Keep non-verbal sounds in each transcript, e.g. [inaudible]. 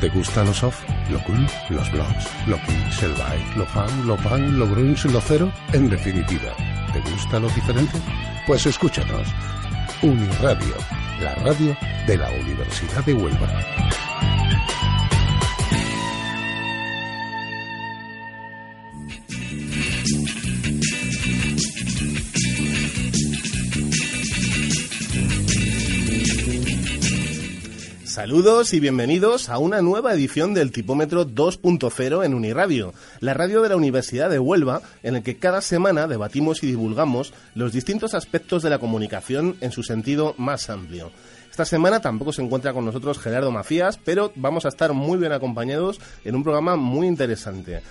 ¿Te gusta lo soft, lo cool, los blogs, lo kicks, el bike, lo fan, lo punk, lo grunge, lo cero? En definitiva, ¿te gusta lo diferente? Pues escúchanos. Uniradio, la radio de la Universidad de Huelva. Saludos y bienvenidos a una nueva edición del Tipómetro 2.0 en Uniradio, la radio de la Universidad de Huelva, en el que cada semana debatimos y divulgamos los distintos aspectos de la comunicación en su sentido más amplio. Esta semana tampoco se encuentra con nosotros Gerardo Macías, pero vamos a estar muy bien acompañados en un programa muy interesante.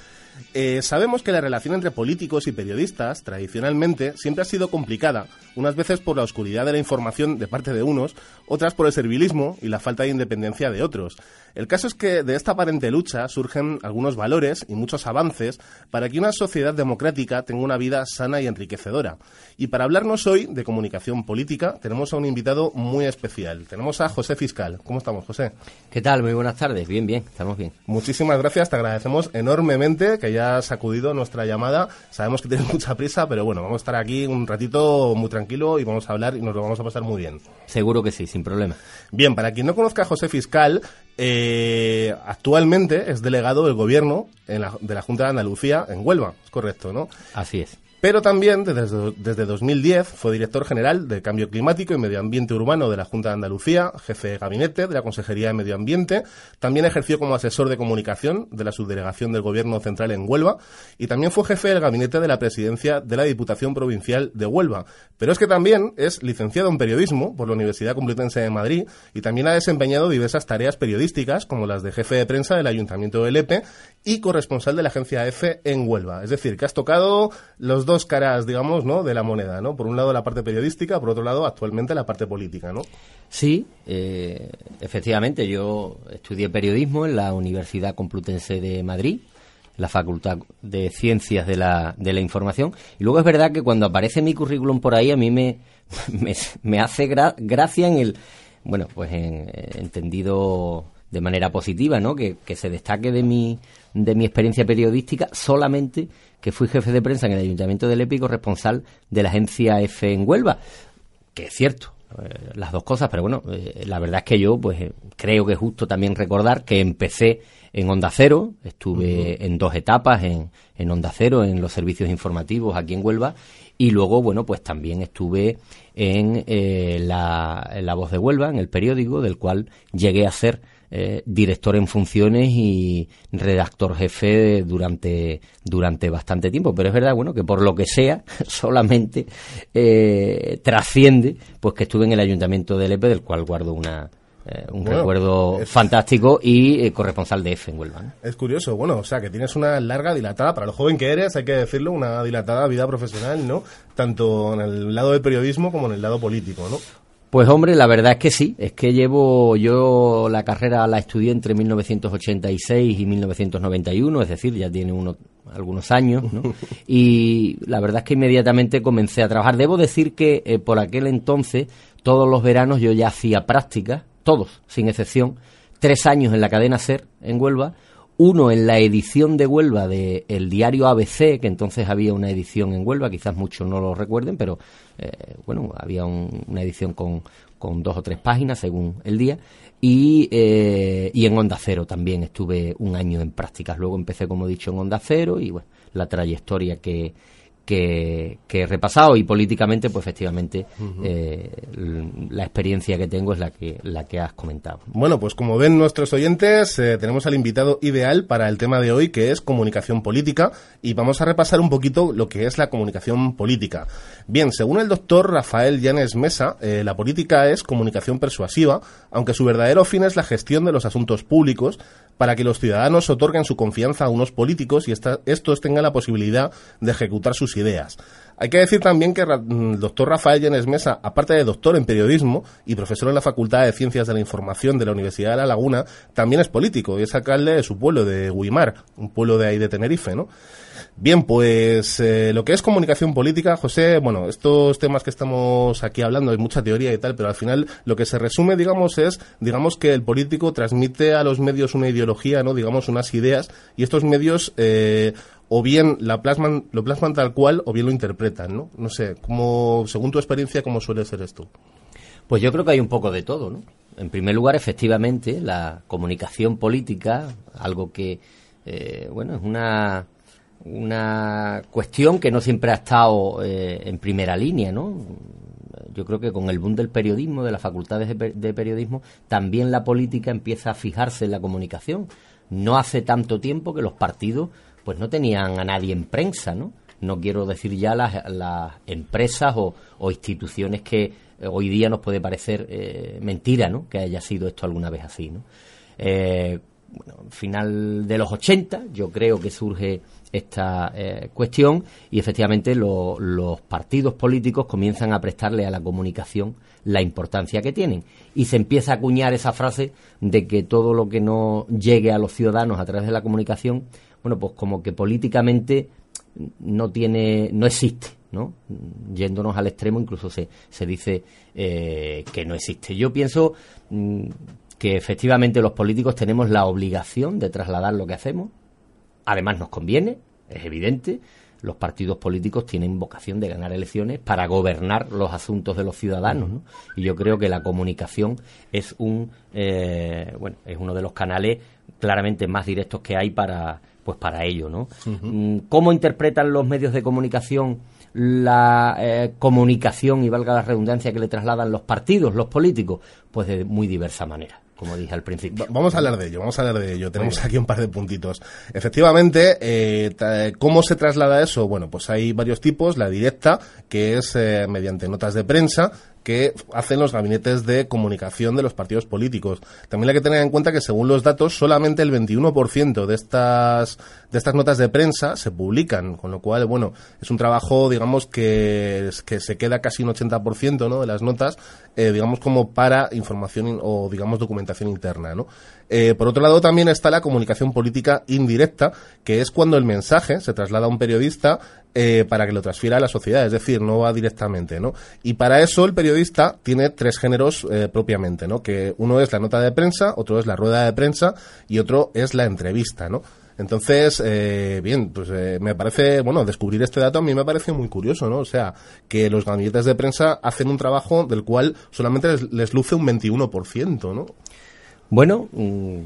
Eh, sabemos que la relación entre políticos y periodistas, tradicionalmente, siempre ha sido complicada, unas veces por la oscuridad de la información de parte de unos, otras por el servilismo y la falta de independencia de otros. El caso es que de esta aparente lucha surgen algunos valores y muchos avances para que una sociedad democrática tenga una vida sana y enriquecedora. Y para hablarnos hoy de comunicación política, tenemos a un invitado muy especial. Tenemos a José Fiscal. ¿Cómo estamos, José? ¿Qué tal? Muy buenas tardes. Bien, bien, estamos bien. Muchísimas gracias, te agradecemos enormemente que hayas acudido a nuestra llamada. Sabemos que tienes [laughs] mucha prisa, pero bueno, vamos a estar aquí un ratito muy tranquilo y vamos a hablar y nos lo vamos a pasar muy bien. Seguro que sí, sin problema. Bien, para quien no conozca a José Fiscal, eh, actualmente es delegado del gobierno de la Junta de Andalucía en Huelva, es correcto, ¿no? Así es. Pero también desde, desde 2010 fue director general de Cambio Climático y Medio Ambiente Urbano de la Junta de Andalucía, jefe de gabinete de la Consejería de Medio Ambiente. También ejerció como asesor de comunicación de la subdelegación del Gobierno Central en Huelva y también fue jefe del gabinete de la presidencia de la Diputación Provincial de Huelva. Pero es que también es licenciado en periodismo por la Universidad Complutense de Madrid y también ha desempeñado diversas tareas periodísticas como las de jefe de prensa del Ayuntamiento de Lepe y corresponsal de la agencia EFE en Huelva. Es decir, que has tocado los dos caras, digamos, ¿no? de la moneda, ¿no? Por un lado la parte periodística, por otro lado actualmente la parte política, ¿no? Sí, eh, efectivamente, yo estudié periodismo en la Universidad Complutense de Madrid, la Facultad de Ciencias de la, de la Información, y luego es verdad que cuando aparece mi currículum por ahí a mí me, [laughs] me, hace gracia en el, bueno, pues en, entendido de manera positiva, ¿no? Que, que se destaque de mi, de mi experiencia periodística solamente que fui jefe de prensa en el Ayuntamiento del Épico, responsable de la agencia F en Huelva, que es cierto, eh, las dos cosas, pero bueno, eh, la verdad es que yo pues eh, creo que es justo también recordar que empecé en Onda Cero, estuve en dos etapas en, en Onda Cero, en los servicios informativos aquí en Huelva, y luego, bueno, pues también estuve en, la, en La Voz de Huelva, en el periódico, del cual llegué a ser eh, director en funciones y redactor jefe durante, durante bastante tiempo. Pero es verdad, bueno, que por lo que sea, [laughs] solamente eh, trasciende pues que estuve en el ayuntamiento de Lepe, del cual guardo una, eh, un recuerdo fantástico y corresponsal de EFE en Huelva. Es curioso, bueno, o sea, que tienes una larga, dilatada, para lo joven que eres, hay que decirlo, una dilatada vida profesional, ¿no? Tanto en el lado del periodismo como en el lado político, ¿no? Pues hombre, la verdad es que sí, es que llevo yo la carrera la estudié entre 1986 y 1991, es decir, ya tiene uno, algunos años, ¿no? [laughs] y la verdad es que inmediatamente comencé a trabajar. Debo decir que eh, por aquel entonces, todos los veranos yo ya hacía prácticas, todos, sin excepción, tres años en la cadena SER en Huelva, uno en la edición de Huelva del el diario ABC, que entonces había una edición en Huelva, quizás muchos no lo recuerden, pero eh, bueno, había una edición con, con, dos o tres páginas según el día, y, eh, y en Onda Cero también estuve un año en prácticas. Luego empecé, como he dicho, en Onda Cero y bueno, la trayectoria que, que, he repasado y políticamente, pues efectivamente, eh, la experiencia que tengo es la que, la que has comentado. Bueno, pues como ven nuestros oyentes, eh, tenemos al invitado ideal para el tema de hoy, que es comunicación política, y vamos a repasar un poquito lo que es la comunicación política. Bien, según el doctor Rafael Llanes Mesa, eh, la política es comunicación persuasiva, aunque su verdadero fin es la gestión de los asuntos públicos, para que los ciudadanos otorguen su confianza a unos políticos y estos tengan la posibilidad de ejecutar sus ideas. Hay que decir también que mm, el doctor Rafael Llenes Mesa, aparte de doctor en periodismo y profesor en la Facultad de Ciencias de la Información de la Universidad de La Laguna, también es político y es alcalde de su pueblo, de Guimar, un pueblo de ahí de Tenerife, ¿no? Bien, pues eh, lo que es comunicación política, José, bueno, estos temas que estamos aquí hablando, hay mucha teoría y tal, pero al final lo que se resume, digamos, es, digamos, que el político transmite a los medios una ideología, ¿no? Digamos, unas ideas, y estos medios eh, o bien la plasman, lo plasman tal cual o bien lo interpretan, ¿no? No sé, como, según tu experiencia, ¿cómo suele ser esto? Pues yo creo que hay un poco de todo, ¿no? En primer lugar, efectivamente, la comunicación política, algo que, eh, bueno, es una una cuestión que no siempre ha estado eh, en primera línea, ¿no? Yo creo que con el boom del periodismo, de las facultades de, periodismo, también la política empieza a fijarse en la comunicación. No hace tanto tiempo que los partidos pues no tenían a nadie en prensa, ¿no? No quiero decir ya las, empresas o, instituciones que hoy día nos puede parecer eh, mentira, ¿no? Que haya sido esto alguna vez así, ¿no? Eh, bueno, final de los 80, yo creo que surge esta eh, cuestión y efectivamente los partidos políticos comienzan a prestarle a la comunicación la importancia que tienen y se empieza a acuñar esa frase de que todo lo que no llegue a los ciudadanos a través de la comunicación, bueno, pues como que políticamente no tiene, no existe, ¿no? Yéndonos al extremo, incluso se, se dice eh, que no existe. Yo pienso mm, que efectivamente los políticos tenemos la obligación de trasladar lo que hacemos. Además nos conviene, es evidente. Los partidos políticos tienen vocación de ganar elecciones para gobernar los asuntos de los ciudadanos, ¿no? Y yo creo que la comunicación es un, eh, bueno, es uno de los canales claramente más directos que hay para, pues para ello, ¿no? Mm, ¿Cómo interpretan los medios de comunicación la eh, comunicación y valga la redundancia que le trasladan los partidos, los políticos? Pues de muy diversa manera como dije al principio. Vamos a hablar de ello, vamos a hablar de ello. Tenemos aquí un par de puntitos. Efectivamente, eh, ¿cómo se traslada eso? Bueno, pues hay varios tipos. La directa, que es eh, mediante notas de prensa, que hacen los gabinetes de comunicación de los partidos políticos. También hay que tener en cuenta que según los datos solamente el 21% de estas de estas notas de prensa se publican, con lo cual, bueno, es un trabajo, digamos, que, que se queda casi un 80% ¿no? de las notas, eh, digamos, como para información o, digamos, documentación interna, ¿no? Eh, por otro lado, también está la comunicación política indirecta, que es cuando el mensaje se traslada a un periodista eh, para que lo transfiera a la sociedad, es decir, no va directamente, ¿no? Y para eso el periodista tiene tres géneros eh, propiamente, ¿no? Que uno es la nota de prensa, otro es la rueda de prensa y otro es la entrevista, ¿no? Entonces, bien, pues me parece, bueno, descubrir este dato a mí me parece muy curioso, ¿no? O sea, que los gabinetes de prensa hacen un trabajo del cual solamente les, les luce un 21%, ¿no? Bueno, mm,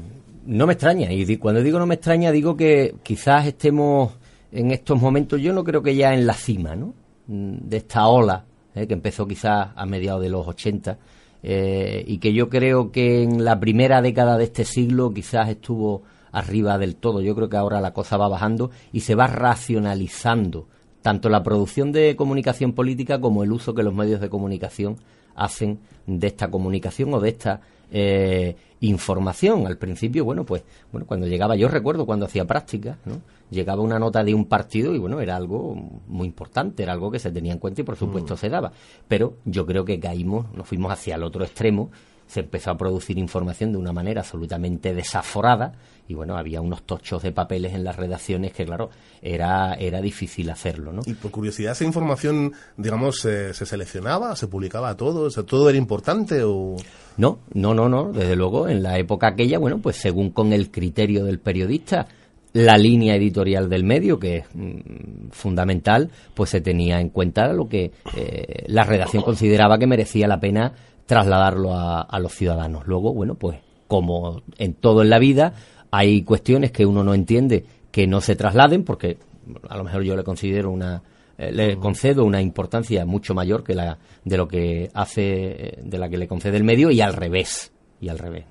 no me extraña. Y cuando digo no me extraña, digo que quizás estemos en estos momentos, yo no creo que ya en la cima, ¿no? Mm, de esta ola, eh, que empezó quizás a mediados de los 80, eh, y que yo creo que en la primera década de este siglo quizás estuvo arriba del todo. Yo creo que ahora la cosa va bajando y se va racionalizando tanto la producción de comunicación política como el uso que los medios de comunicación hacen de esta comunicación o de esta eh, información. Al principio, bueno, pues, bueno, cuando llegaba, yo recuerdo cuando hacía práctica, ¿no? Llegaba una nota de un partido y bueno, era algo muy importante, era algo que se tenía en cuenta y por supuesto mm. se daba. Pero yo creo que caímos, nos fuimos hacia el otro extremo, se empezó a producir información de una manera absolutamente desaforada y bueno, había unos tochos de papeles en las redacciones que claro, era, era difícil hacerlo, ¿no? Y por curiosidad, esa información, digamos, se seleccionaba, se publicaba todo, todo era importante o... No, no, no, no. Desde luego, en la época aquella, bueno, pues según con el criterio del periodista, la línea editorial del medio, que es mm, fundamental, pues se tenía en cuenta lo que eh, la redacción consideraba que merecía la pena trasladarlo a, a, los ciudadanos. Luego, bueno, pues como en todo en la vida, hay cuestiones que uno no entiende que no se trasladen, porque a lo mejor yo le considero una eh, le concedo una importancia mucho mayor que la de lo que hace de la que le concede el medio y al revés y al revés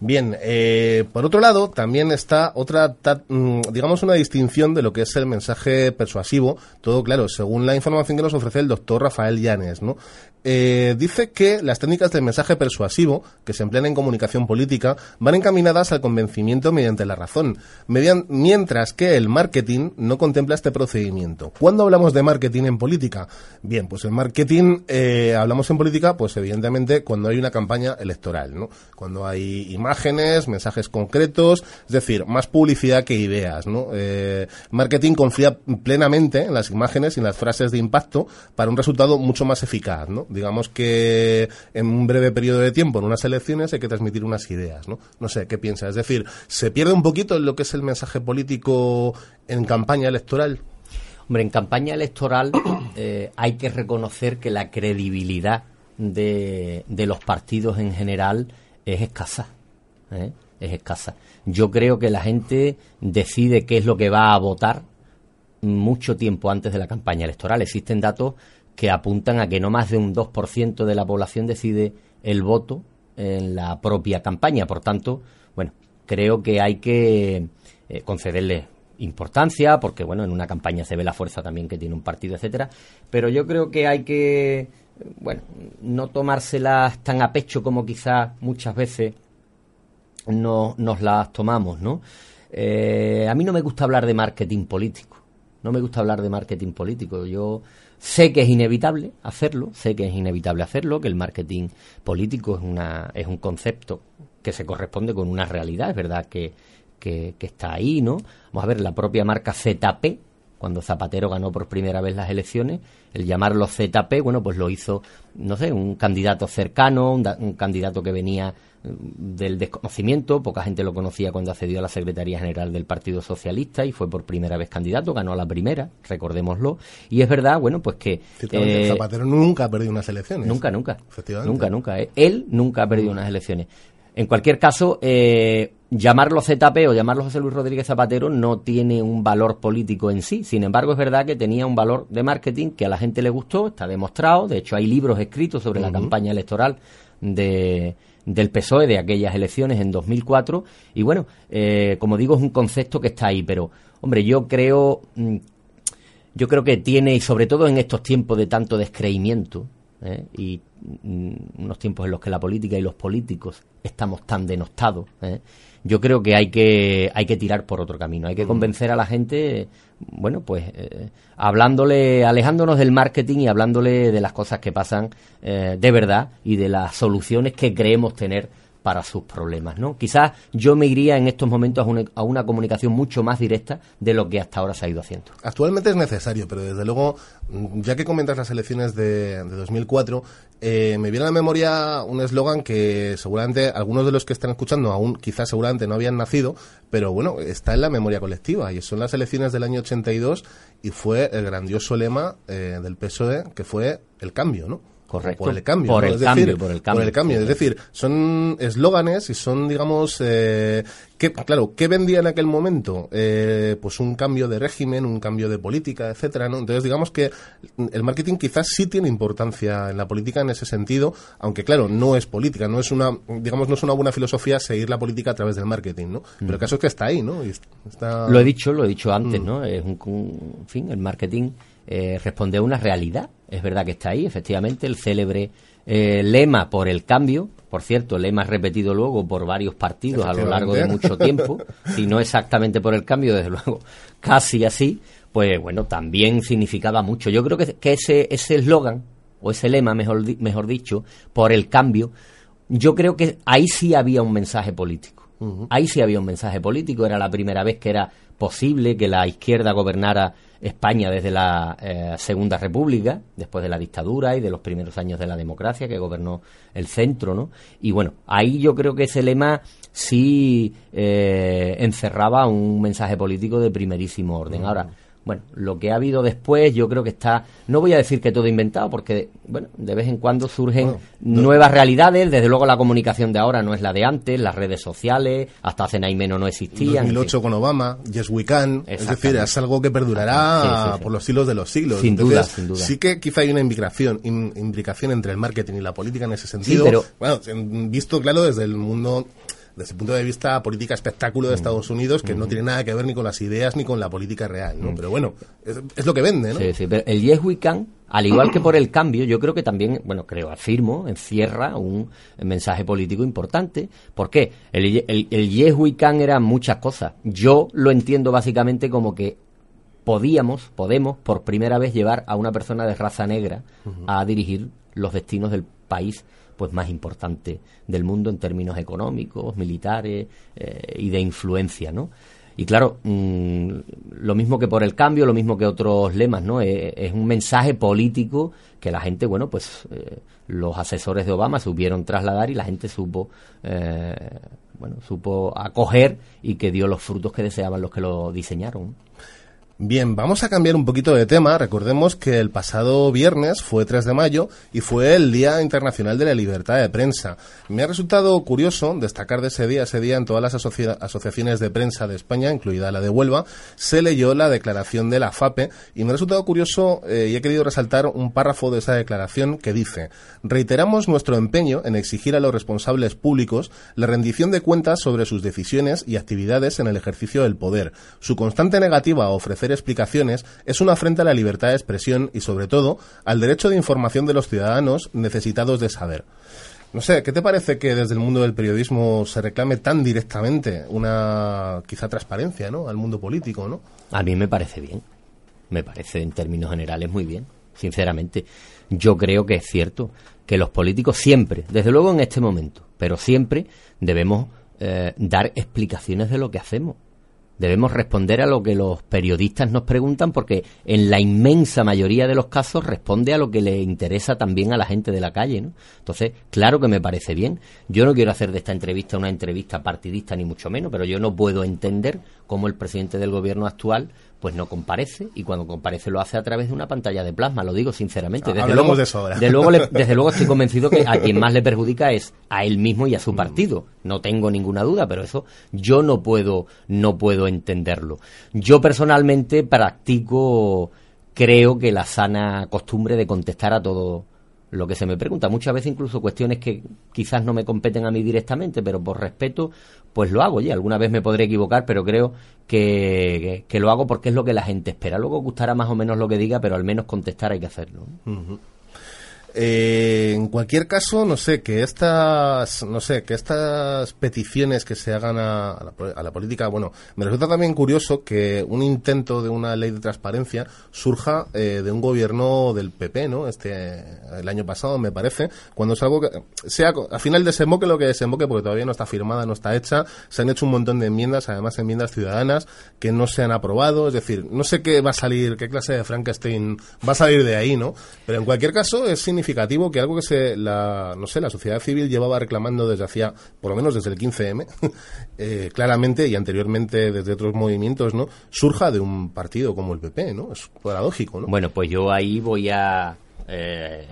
Bien, eh, por otro lado, también está otra, mm, digamos, una distinción de lo que es el mensaje persuasivo. Todo claro, según la información que nos ofrece el doctor Rafael Llanes, ¿no? Eh, dice que las técnicas del mensaje persuasivo que se emplean en comunicación política van encaminadas al convencimiento mediante la razón, mientras que el marketing no contempla este procedimiento. ¿Cuándo hablamos de marketing en política? Bien, pues el marketing eh, hablamos en política, pues evidentemente cuando hay una campaña electoral, ¿no? Cuando hay imágenes, mensajes concretos, es decir, más publicidad que ideas, ¿no? Eh, marketing confía plenamente en las imágenes y en las frases de impacto para un resultado mucho más eficaz, ¿no? Digamos que en un breve periodo de tiempo, en unas elecciones, hay que transmitir unas ideas, ¿no? No sé, ¿qué piensas? Es decir, ¿se pierde un poquito en lo que es el mensaje político en campaña electoral? Hombre, en campaña electoral [coughs] eh, hay que reconocer que la credibilidad de, los partidos en general es escasa. ¿eh? Es escasa. Yo creo que la gente decide qué es lo que va a votar mucho tiempo antes de la campaña electoral. Existen datos que apuntan a que no más de un 2% de la población decide el voto en la propia campaña. Por tanto, bueno, creo que hay que eh, concederle importancia, porque bueno, en una campaña se ve la fuerza también que tiene un partido, etcétera, pero yo creo que hay que bueno, no tomárselas tan a pecho como quizás muchas veces no, nos las tomamos, ¿no? Eh, a mí no me gusta hablar de marketing político, no me gusta hablar de marketing político. Yo Sé que es inevitable hacerlo, sé que es inevitable hacerlo, que el marketing político es, una, es un concepto que se corresponde con una realidad, es verdad que, que, está ahí, ¿no? Vamos a ver, la propia marca ZP, cuando Zapatero ganó por primera vez las elecciones, el llamarlo ZP, bueno, pues lo hizo, no sé, un candidato cercano, un candidato que venía del desconocimiento, poca gente lo conocía cuando accedió a la Secretaría General del Partido Socialista y fue por primera vez candidato, ganó la primera, recordémoslo, y es verdad, bueno, pues que... Eh, Zapatero nunca ha perdido unas elecciones. Nunca, nunca. Nunca, nunca. Eh. Él nunca ha perdido unas elecciones. En cualquier caso, eh, llamarlo ZP o llamarlo José Luis Rodríguez Zapatero no tiene un valor político en sí. Sin embargo, es verdad que tenía un valor de marketing que a la gente le gustó, está demostrado. De hecho, hay libros escritos sobre la campaña electoral de del PSOE de aquellas elecciones en 2004. Y bueno, eh, como digo, es un concepto que está ahí, pero hombre, yo creo, mm, yo creo que tiene, y sobre todo en estos tiempos de tanto descreimiento, ¿eh? y mm, unos tiempos en los que la política y los políticos estamos tan denostados, ¿eh? yo creo que hay que hay que tirar por otro camino, hay que mm. convencer a la gente, bueno, pues eh, hablándole, alejándonos del marketing y hablándole de las cosas que pasan eh, de verdad y de las soluciones que creemos tener para sus problemas, ¿no? Quizás yo me iría en estos momentos a una, comunicación mucho más directa de lo que hasta ahora se ha ido haciendo. Actualmente es necesario, pero desde luego, ya que comentas las elecciones de, 2004, eh, me viene a la memoria un eslogan que seguramente algunos de los que están escuchando aún quizás seguramente no habían nacido, pero bueno, está en la memoria colectiva y son las elecciones del año 82 y fue el grandioso lema eh, del PSOE que fue el cambio, ¿no? Correcto. Por el cambio. Por, el, cambio por el cambio. Por el cambio. Es decir, son eslóganes y son, digamos, eh, que, claro, ¿qué vendía en aquel momento? Eh, pues un cambio de régimen, un cambio de política, etcétera, ¿no? Entonces, digamos que el marketing quizás sí tiene importancia en la política en ese sentido, aunque claro, no es política, no es una, digamos, no es una buena filosofía seguir la política a través del marketing, ¿no? Pero el mm. caso es que está ahí, ¿no? Lo he dicho, lo he dicho antes, mm. ¿no? Es un, un, fin, el marketing eh, responde a una realidad. Es verdad que está ahí, efectivamente, el célebre eh, lema por el cambio, por cierto, lema repetido luego por varios partidos a lo largo de mucho tiempo, [laughs] y no exactamente por el cambio, desde luego, casi así, pues bueno, también significaba mucho. Yo creo que, que ese eslogan, o ese lema, mejor, mejor dicho, por el cambio, yo creo que ahí sí había un mensaje político. Ahí sí había un mensaje político, era la primera vez que era posible que la izquierda gobernara España desde la eh, Segunda República, después de la dictadura y de los primeros años de la democracia que gobernó el centro, ¿no? Y bueno, ahí yo creo que ese lema sí eh, encerraba un mensaje político de primerísimo orden. Ahora, bueno, lo que ha habido después yo creo que está, no voy a decir que todo inventado, porque, bueno, de vez en cuando surgen nuevas realidades, desde luego la comunicación de ahora no es la de antes, las redes sociales, hasta hace nada y menos no existían. 2008 con Obama, Yes We Can, es decir, es algo que perdurará por los siglos de los siglos. Sin duda, sin duda. Sí que quizá hay una imbricación, imbricación entre el marketing y la política en ese sentido. pero... Bueno, visto claro desde el mundo desde el punto de vista política espectáculo de Estados Unidos, que no tiene nada que ver ni con las ideas ni con la política real, ¿no? Pero bueno, es, lo que vende, ¿no? Sí, sí, pero el Yes We Can, al igual que por el cambio, yo creo que también, bueno, creo, afirmo, encierra un mensaje político importante. ¿Por qué? El, el, el Yes We Can era muchas cosas. Yo lo entiendo básicamente como que podíamos, podemos, por primera vez llevar a una persona de raza negra a dirigir los destinos del país pues más importante del mundo en términos económicos, militares eh, y de influencia, ¿no? Y claro, mm, lo mismo que por el cambio, lo mismo que otros lemas, ¿no? Eh, es un mensaje político que la gente, bueno, pues eh, los asesores de Obama supieron trasladar y la gente supo, bueno, supo acoger y que dio los frutos que deseaban los que lo diseñaron. Bien, vamos a cambiar un poquito de tema. Recordemos que el pasado viernes fue 3 de mayo y fue el Día Internacional de la Libertad de Prensa. Me ha resultado curioso destacar de ese día, ese día en todas las asociaciones de prensa de España, incluida la de Huelva, se leyó la declaración de la FAPE y me ha resultado curioso eh, y he querido resaltar un párrafo de esa declaración que dice Reiteramos nuestro empeño en exigir a los responsables públicos la rendición de cuentas sobre sus decisiones y actividades en el ejercicio del poder. Su constante negativa a ofrecer explicaciones es una afrenta a la libertad de expresión y, sobre todo, al derecho de información de los ciudadanos necesitados de saber. No sé, ¿qué te parece que desde el mundo del periodismo se reclame tan directamente una quizá transparencia, al mundo político, ¿no? A mí me parece bien. Me parece en términos generales muy bien, sinceramente. Yo creo que es cierto que los políticos siempre, desde luego en este momento, pero siempre debemos eh, dar explicaciones de lo que hacemos debemos responder a lo que los periodistas nos preguntan porque en la inmensa mayoría de los casos responde a lo que le interesa también a la gente de la calle, ¿no? Entonces, claro que me parece bien. Yo no quiero hacer de esta entrevista una entrevista partidista ni mucho menos, pero yo no puedo entender cómo el presidente del gobierno actual pues no comparece y cuando comparece lo hace a través de una pantalla de plasma, lo digo sinceramente. Desde luego, de luego [laughs] desde luego estoy convencido que a quien más le perjudica es a él mismo y a su mm. partido. No tengo ninguna duda, pero eso yo no puedo no puedo entenderlo. Yo personalmente practico creo que la sana costumbre de contestar a todo lo que se me pregunta. Muchas veces incluso cuestiones que quizás no me competen a mí directamente, pero por respeto, pues lo hago. Y alguna vez me podré equivocar, pero creo que, que, lo hago porque es lo que la gente espera. Luego gustará más o menos lo que diga, pero al menos contestar hay que hacerlo. Eh, en cualquier caso, no sé, que estas, no sé, que estas peticiones que se hagan a, la, política, bueno, me resulta también curioso que un intento de una ley de transparencia surja eh, de un gobierno del PP, ¿no? Este, el año pasado, me parece, cuando es algo que, sea, al final desemboque lo que desemboque, porque todavía no está firmada, no está hecha, se han hecho un montón de enmiendas, además enmiendas ciudadanas, que no se han aprobado, es decir, no sé qué va a salir, qué clase de Frankenstein va a salir de ahí, ¿no? Pero en cualquier caso es significativo que algo que se, la, no sé, la sociedad civil llevaba reclamando desde hacía, por lo menos desde el 15M, [laughs] eh, claramente y anteriormente desde otros movimientos, ¿no? Surja de un partido como el PP, ¿no? Es paradójico, ¿no? Bueno, pues yo ahí voy a, eh,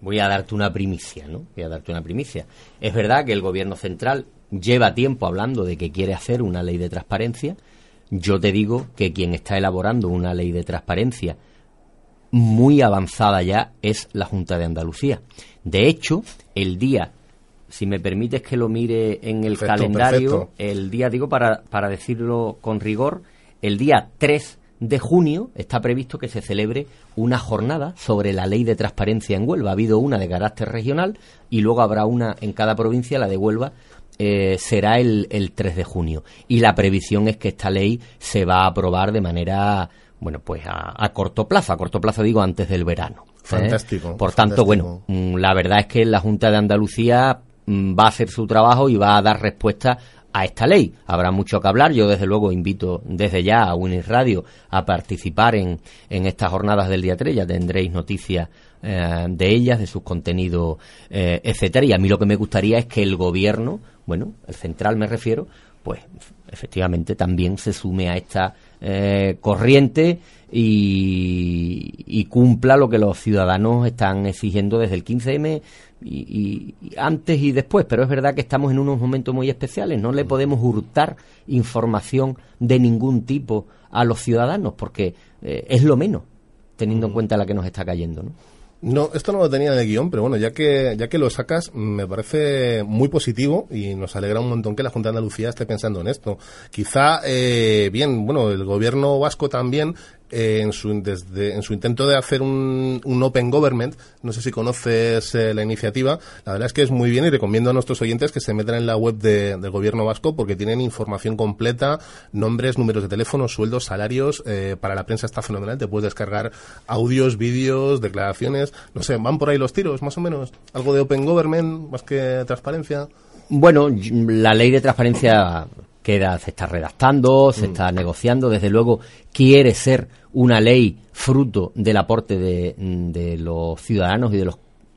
voy a darte una primicia, ¿no? Voy a darte una primicia. Es verdad que el gobierno central lleva tiempo hablando de que quiere hacer una ley de transparencia. Yo te digo que quien está elaborando una ley de transparencia muy avanzada ya es la Junta de Andalucía. De hecho, el día, si me permites que lo mire en el calendario, el día, digo para, para decirlo con rigor, el día 3 de junio está previsto que se celebre una jornada sobre la ley de transparencia en Huelva. Ha habido una de carácter regional y luego habrá una en cada provincia, la de Huelva, eh, será el, el 3 de junio. Y la previsión es que esta ley se va a aprobar de manera bueno, pues a, corto plazo, a corto plazo digo antes del verano. ¿eh? Fantástico. Por tanto, bueno, mm, la verdad es que la Junta de Andalucía mm, va a hacer su trabajo y va a dar respuesta a esta ley. Habrá mucho que hablar. Yo, desde luego, invito desde ya a Winnie Radio a participar en, en estas jornadas del día 3. Ya tendréis noticias eh, de ellas, de sus contenidos, eh, etcétera. Y a mí lo que me gustaría es que el gobierno, bueno, el central me refiero, pues efectivamente también se sume a esta eh, corriente y, cumpla lo que los ciudadanos están exigiendo desde el 15M y, antes y después. Pero es verdad que estamos en unos momentos muy especiales. No le podemos hurtar información de ningún tipo a los ciudadanos porque eh, es lo menos, teniendo en cuenta la que nos está cayendo. ¿no? No, esto no lo tenía en el guion, pero bueno, ya que, ya que lo sacas, me parece muy positivo y nos alegra un montón que la Junta de Andalucía esté pensando en esto. Quizá, eh, bien, bueno, el gobierno vasco también eh, en, su, desde, en su intento de hacer un, un Open Government, no sé si conoces eh, la iniciativa, la verdad es que es muy bien y recomiendo a nuestros oyentes que se metan en la web de, del gobierno vasco porque tienen información completa, nombres, números de teléfono, sueldos, salarios, eh, para la prensa está fenomenal, te puedes descargar audios, vídeos, declaraciones, no sé, van por ahí los tiros, más o menos, algo de Open Government, más que transparencia. Bueno, la ley de transparencia queda, se está redactando, se mm. está negociando, desde luego quiere ser una ley fruto del aporte de, de los ciudadanos y de las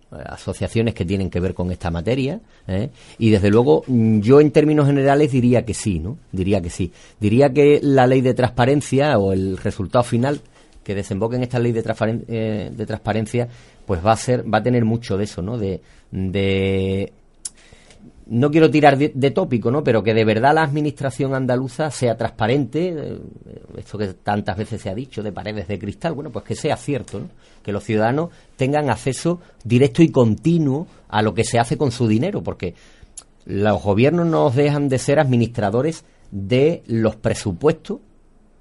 eh, asociaciones que tienen que ver con esta materia ¿eh? y desde luego yo en términos generales diría que sí no diría que sí. Diría que la ley de transparencia o el resultado final que desemboque en esta ley de, eh, de transparencia pues va a ser va a tener mucho de eso no de no quiero tirar de, tópico, ¿no? Pero que de verdad la administración andaluza sea transparente, eh, esto que tantas veces se ha dicho de paredes de cristal, bueno, pues que sea cierto, ¿no? Que los ciudadanos tengan acceso directo y continuo a lo que se hace con su dinero, porque los gobiernos no dejan de ser administradores de los presupuestos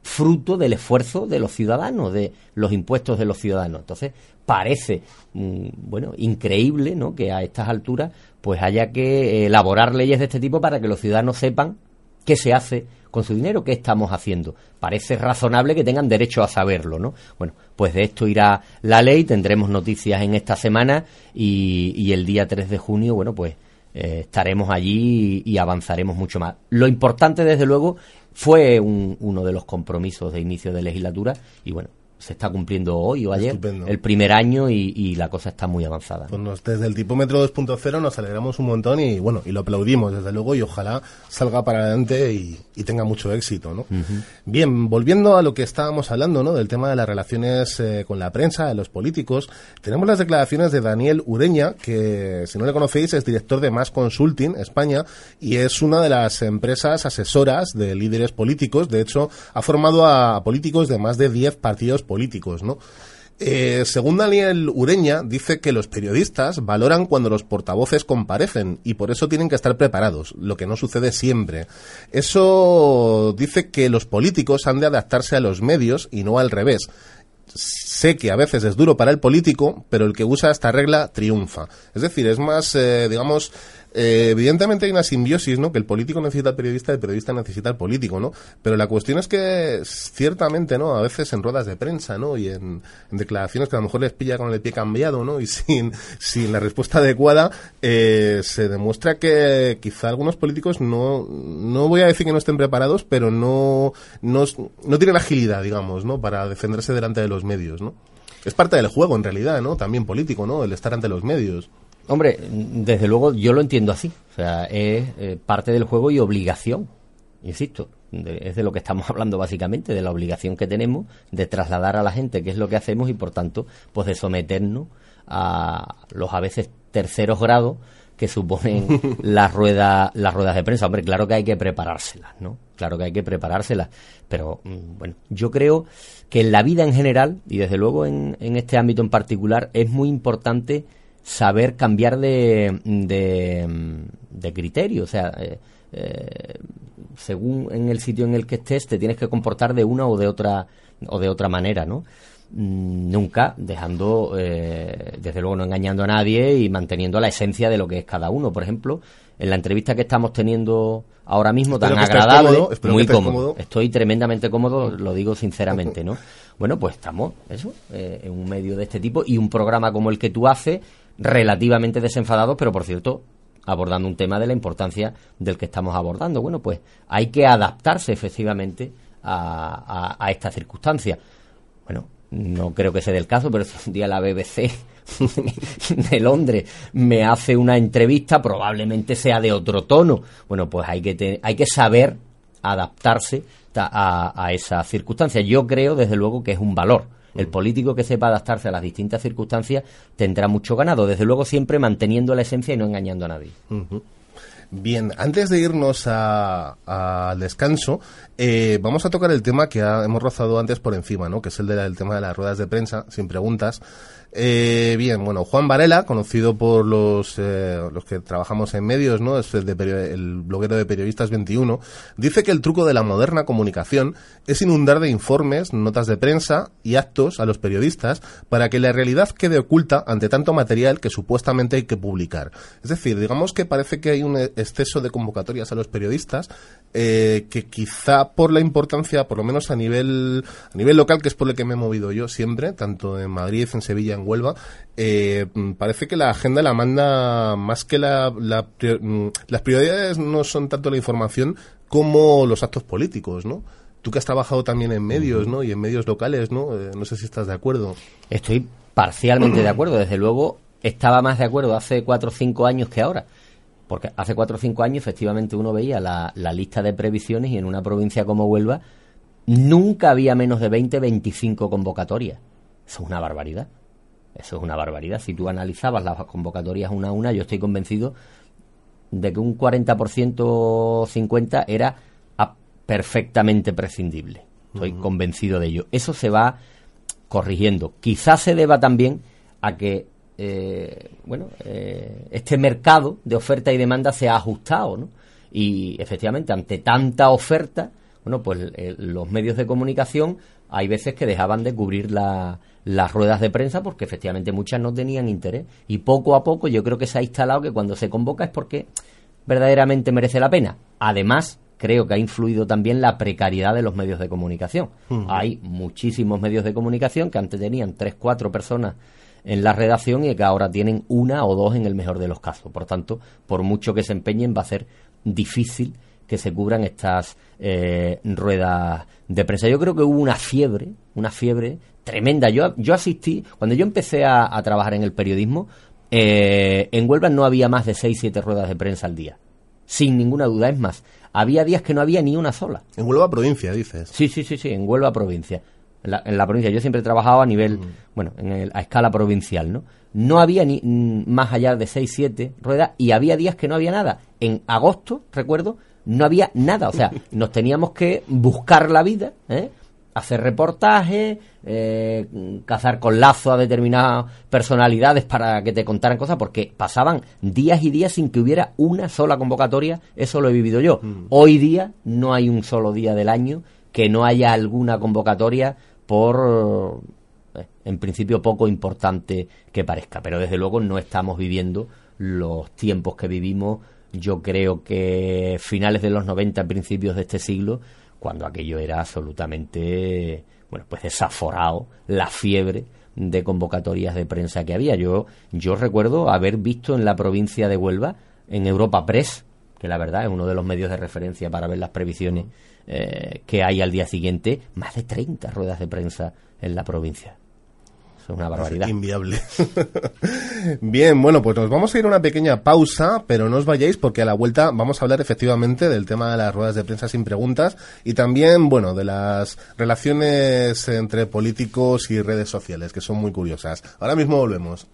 fruto del esfuerzo de los ciudadanos, de los impuestos de los ciudadanos. Entonces, parece, mm, bueno, increíble, ¿no?, que a estas alturas pues haya que eh, elaborar leyes de este tipo para que los ciudadanos sepan qué se hace con su dinero, qué estamos haciendo. Parece razonable que tengan derecho a saberlo, ¿no? Bueno, pues de esto irá la ley, tendremos noticias en esta semana y, el día 3 de junio, bueno, pues eh, estaremos allí y, avanzaremos mucho más. Lo importante, desde luego, fue uno de los compromisos de inicio de legislatura y bueno, se está cumpliendo hoy o ayer, el primer año y, la cosa está muy avanzada. Pues desde el tipómetro 2.0 nos alegramos un montón y bueno, y lo aplaudimos desde luego y ojalá salga para adelante y, tenga mucho éxito, ¿no? Bien, volviendo a lo que estábamos hablando, ¿no? Del tema de las relaciones eh, con la prensa, de los políticos, tenemos las declaraciones de Daniel Ureña, que si no le conocéis es director de Más Consulting España y es una de las empresas asesoras de líderes políticos, de hecho ha formado a políticos de más de 10 partidos políticos, ¿no? Eh, según Daniel Ureña, dice que los periodistas valoran cuando los portavoces comparecen y por eso tienen que estar preparados, lo que no sucede siempre. Eso dice que los políticos han de adaptarse a los medios y no al revés. Sé que a veces es duro para el político, pero el que usa esta regla triunfa. Es decir, es más, eh, digamos, eh, evidentemente hay una simbiosis, ¿no? Que el político necesita al periodista, el periodista necesita al político, ¿no? Pero la cuestión es que ciertamente, ¿no? A veces en ruedas de prensa, ¿no? Y en, declaraciones que a lo mejor les pilla con el pie cambiado, ¿no? Y [laughs] sin, sin la respuesta adecuada, eh, se demuestra que quizá algunos políticos no, no voy a decir que no estén preparados, pero no, no, no tienen agilidad, digamos, ¿no? Para defenderse delante de los medios, ¿no? Es parte del juego, en realidad, ¿no? También político, ¿no? El estar ante los medios. Hombre, desde luego yo lo entiendo así. O sea, es eh, parte del juego y obligación. Insisto, es de lo que estamos [laughs] hablando básicamente, de la obligación que tenemos de trasladar a la gente qué es lo que hacemos y por tanto, pues de someternos a los a veces terceros grados que suponen [laughs] las ruedas las ruedas de prensa. Hombre, claro que hay que preparárselas, ¿no? Claro que hay que preparárselas. Pero, mm, bueno, yo creo que en la vida en general, y desde luego en, en este ámbito en particular, es muy importante saber cambiar de, de, criterio. O sea, eh, eh, según en el sitio en el que estés, te tienes que comportar de una o de otra, o de otra manera, ¿no? Mm, nunca dejando, eh, desde luego no engañando a nadie y manteniendo la esencia de lo que es cada uno. Por ejemplo, en la entrevista que estamos teniendo ahora mismo, tan agradable, muy cómodo. Estoy tremendamente cómodo, lo digo sinceramente, ¿no? Bueno, pues estamos, eso, en un medio de este tipo y un programa como el que tú haces relativamente desenfadados, pero por cierto, abordando un tema de la importancia del que estamos abordando. Bueno, pues hay que adaptarse efectivamente a, a, esta circunstancia. Bueno, no creo que sea del caso, pero si [laughs] un día la BBC [laughs] de Londres me hace una entrevista, probablemente sea de otro tono. Bueno, pues hay que, hay que saber adaptarse a, a esa circunstancia. Yo creo, desde luego, que es un valor el político que sepa adaptarse a las distintas circunstancias tendrá mucho ganado, desde luego siempre manteniendo la esencia y no engañando a nadie. Bien, antes de irnos al descanso, eh, vamos a tocar el tema que hemos rozado antes por encima, ¿no? que es el, del tema de las ruedas de prensa, sin preguntas. Eh, bien, bueno, Juan Varela, conocido por los, eh, los que trabajamos en medios, ¿no? Es el, de el bloguero de Periodistas 21, dice que el truco de la moderna comunicación es inundar de informes, notas de prensa y actos a los periodistas para que la realidad quede oculta ante tanto material que supuestamente hay que publicar. Es decir, digamos que parece que hay un exceso de convocatorias a los periodistas eh, que quizá por la importancia, por lo menos a nivel, a nivel local, que es por el que me he movido yo siempre, tanto en Madrid, en Sevilla, en Huelva, eh, parece que la agenda la manda más que la, mm, las prioridades no son tanto la información como los actos políticos, ¿no? Tú que has trabajado también en medios, ¿no? Y en medios locales, ¿no? Eh, no sé si estás de acuerdo. Estoy parcialmente de acuerdo. Desde luego, estaba más de acuerdo hace cuatro o cinco años que ahora. Porque hace cuatro o cinco años, efectivamente, uno veía la, la lista de previsiones y en una provincia como Huelva nunca había menos de 20, 25 convocatorias. Eso es una barbaridad. Eso es una barbaridad. Si tú analizabas las convocatorias una a una, yo estoy convencido de que un 40% o 50% era perfectamente prescindible. Estoy convencido de ello. Eso se va corrigiendo. Quizás se deba también a que eh, bueno, eh, este mercado de oferta y demanda se ha ajustado, ¿no? Y efectivamente, ante tanta oferta, bueno, pues eh, los medios de comunicación hay veces que dejaban de cubrir las ruedas de prensa porque efectivamente muchas no tenían interés. Y poco a poco yo creo que se ha instalado que cuando se convoca es porque verdaderamente merece la pena. Además, creo que ha influido también la precariedad de los medios de comunicación. Hay muchísimos medios de comunicación que antes tenían tres, cuatro personas en la redacción y que ahora tienen una o dos en el mejor de los casos. Por tanto, por mucho que se empeñen, va a ser difícil que se cubran estas eh, ruedas de prensa. Yo creo que hubo una fiebre, una fiebre tremenda. Yo, yo asistí, cuando yo empecé a, trabajar en el periodismo, eh, en Huelva no había más de seis, siete ruedas de prensa al día. Sin ninguna duda. Es más, había días que no había ni una sola. En Huelva provincia, dices. Sí, sí, sí, sí, en Huelva provincia. En la, provincia. Yo siempre he trabajado a nivel, bueno, en a escala provincial, ¿no? No había ni más allá de seis, siete ruedas y había días que no había nada. En agosto, recuerdo, no había nada. O sea, [laughs] nos teníamos que buscar la vida, ¿eh? hacer reportajes, eh, cazar con lazo a determinadas personalidades para que te contaran cosas, porque pasaban días y días sin que hubiera una sola convocatoria. Eso lo he vivido yo. Mm. Hoy día no hay un solo día del año que no haya alguna convocatoria por, eh, en principio, poco importante que parezca. Pero desde luego no estamos viviendo los tiempos que vivimos yo creo que finales de los 90, principios de este siglo, cuando aquello era absolutamente, bueno, pues desaforado, la fiebre de convocatorias de prensa que había. Yo, yo recuerdo haber visto en la provincia de Huelva, en Europa Press, que la verdad es uno de los medios de referencia para ver las previsiones eh, que hay al día siguiente, más de 30 ruedas de prensa en la provincia es una barbaridad. Inviable. [laughs] Bien, bueno, pues nos vamos a ir a una pequeña pausa, pero no os vayáis porque a la vuelta vamos a hablar efectivamente del tema de las ruedas de prensa sin preguntas y también, bueno, de las relaciones entre políticos y redes sociales, que son muy curiosas. Ahora mismo volvemos.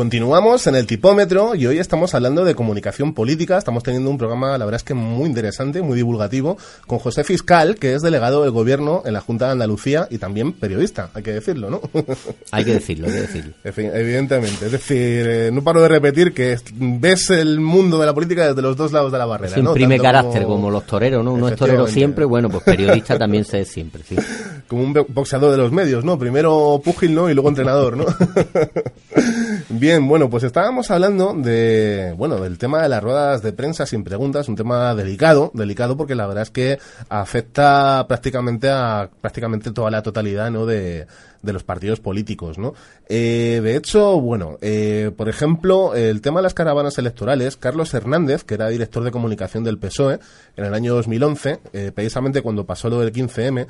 Continuamos en el tipómetro y hoy estamos hablando de comunicación política. Estamos teniendo un programa, la verdad es que muy interesante, muy divulgativo, con José Fiscal, que es delegado del gobierno en la Junta de Andalucía y también periodista, hay que decirlo, ¿no? [laughs] Hay que decirlo, hay que decirlo. Evidentemente. Es decir, eh, no paro de repetir que ves el mundo de la política desde los dos lados de la barrera. Se imprime carácter como... los toreros, ¿no? Uno es torero siempre, bueno, pues periodista también se es siempre, sí. [laughs] Como un boxeador de los medios, ¿no? Primero púgil, ¿no? Y luego entrenador, ¿no? [laughs] Bien, bueno, pues estábamos hablando de, bueno, del tema de las ruedas de prensa sin preguntas, un tema delicado, delicado porque la verdad es que afecta prácticamente a prácticamente toda la totalidad, ¿no? De, de los partidos políticos, ¿no? Eh, de hecho, bueno, eh, por ejemplo, el tema de las caravanas electorales, Carlos Hernández, que era director de comunicación del PSOE en el año 2011, eh, precisamente cuando pasó lo del 15M,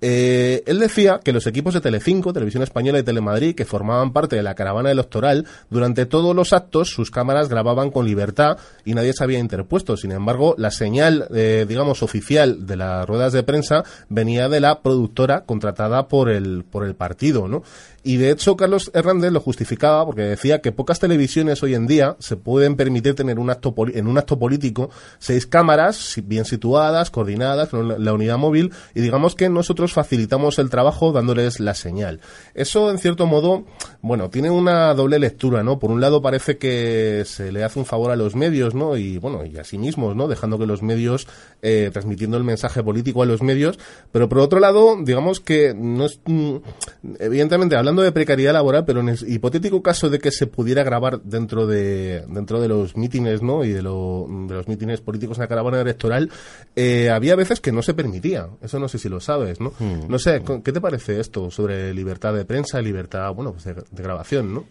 Eh, él decía que los equipos de Telecinco, Televisión Española y Telemadrid, que formaban parte de la caravana electoral, durante todos los actos sus cámaras grababan con libertad y nadie se había interpuesto. Sin embargo, la señal, eh, digamos, oficial de las ruedas de prensa venía de la productora contratada por el, por el partido, ¿no? Y de hecho, Carlos Hernández lo justificaba porque decía que pocas televisiones hoy en día se pueden permitir tener un acto en un acto político seis cámaras bien situadas, coordinadas con la unidad móvil y digamos que nosotros facilitamos el trabajo dándoles la señal. Eso, en cierto modo, bueno, tiene una doble lectura, ¿no? Por un lado parece que se le hace un favor a los medios, ¿no? Y bueno, y a sí mismos, ¿no? Dejando que los medios, eh, transmitiendo el mensaje político a los medios, pero por otro lado, digamos que no es, mm, evidentemente, hablando hablando de precariedad laboral, pero en el hipotético caso de que se pudiera grabar dentro de dentro de los mítines, ¿no? Y de, los mítines políticos en la caravana electoral, eh, había veces que no se permitía. Eso no sé si lo sabes, ¿no? Hmm. No sé, ¿qué te parece esto sobre libertad de prensa, libertad, bueno, pues de, de grabación, ¿no?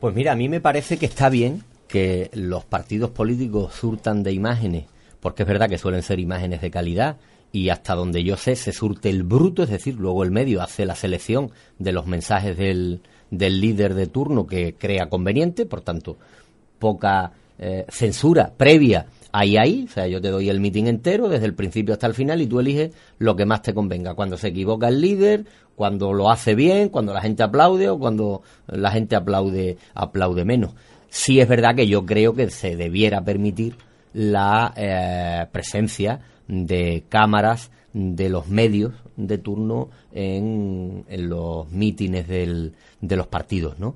Pues mira, a mí me parece que está bien que los partidos políticos surtan de imágenes, porque es verdad que suelen ser imágenes de calidad y hasta donde yo sé se surte el bruto, es decir, luego el medio hace la selección de los mensajes del, del líder de turno que crea conveniente, por tanto, poca eh, censura previa hay ahí, o sea, yo te doy el meeting entero desde el principio hasta el final y tú eliges lo que más te convenga, cuando se equivoca el líder, cuando lo hace bien, cuando la gente aplaude o cuando la gente aplaude aplaude menos. Sí es verdad que yo creo que se debiera permitir la eh, presencia de cámaras de los medios de turno en, los mítines del, de los partidos, ¿no?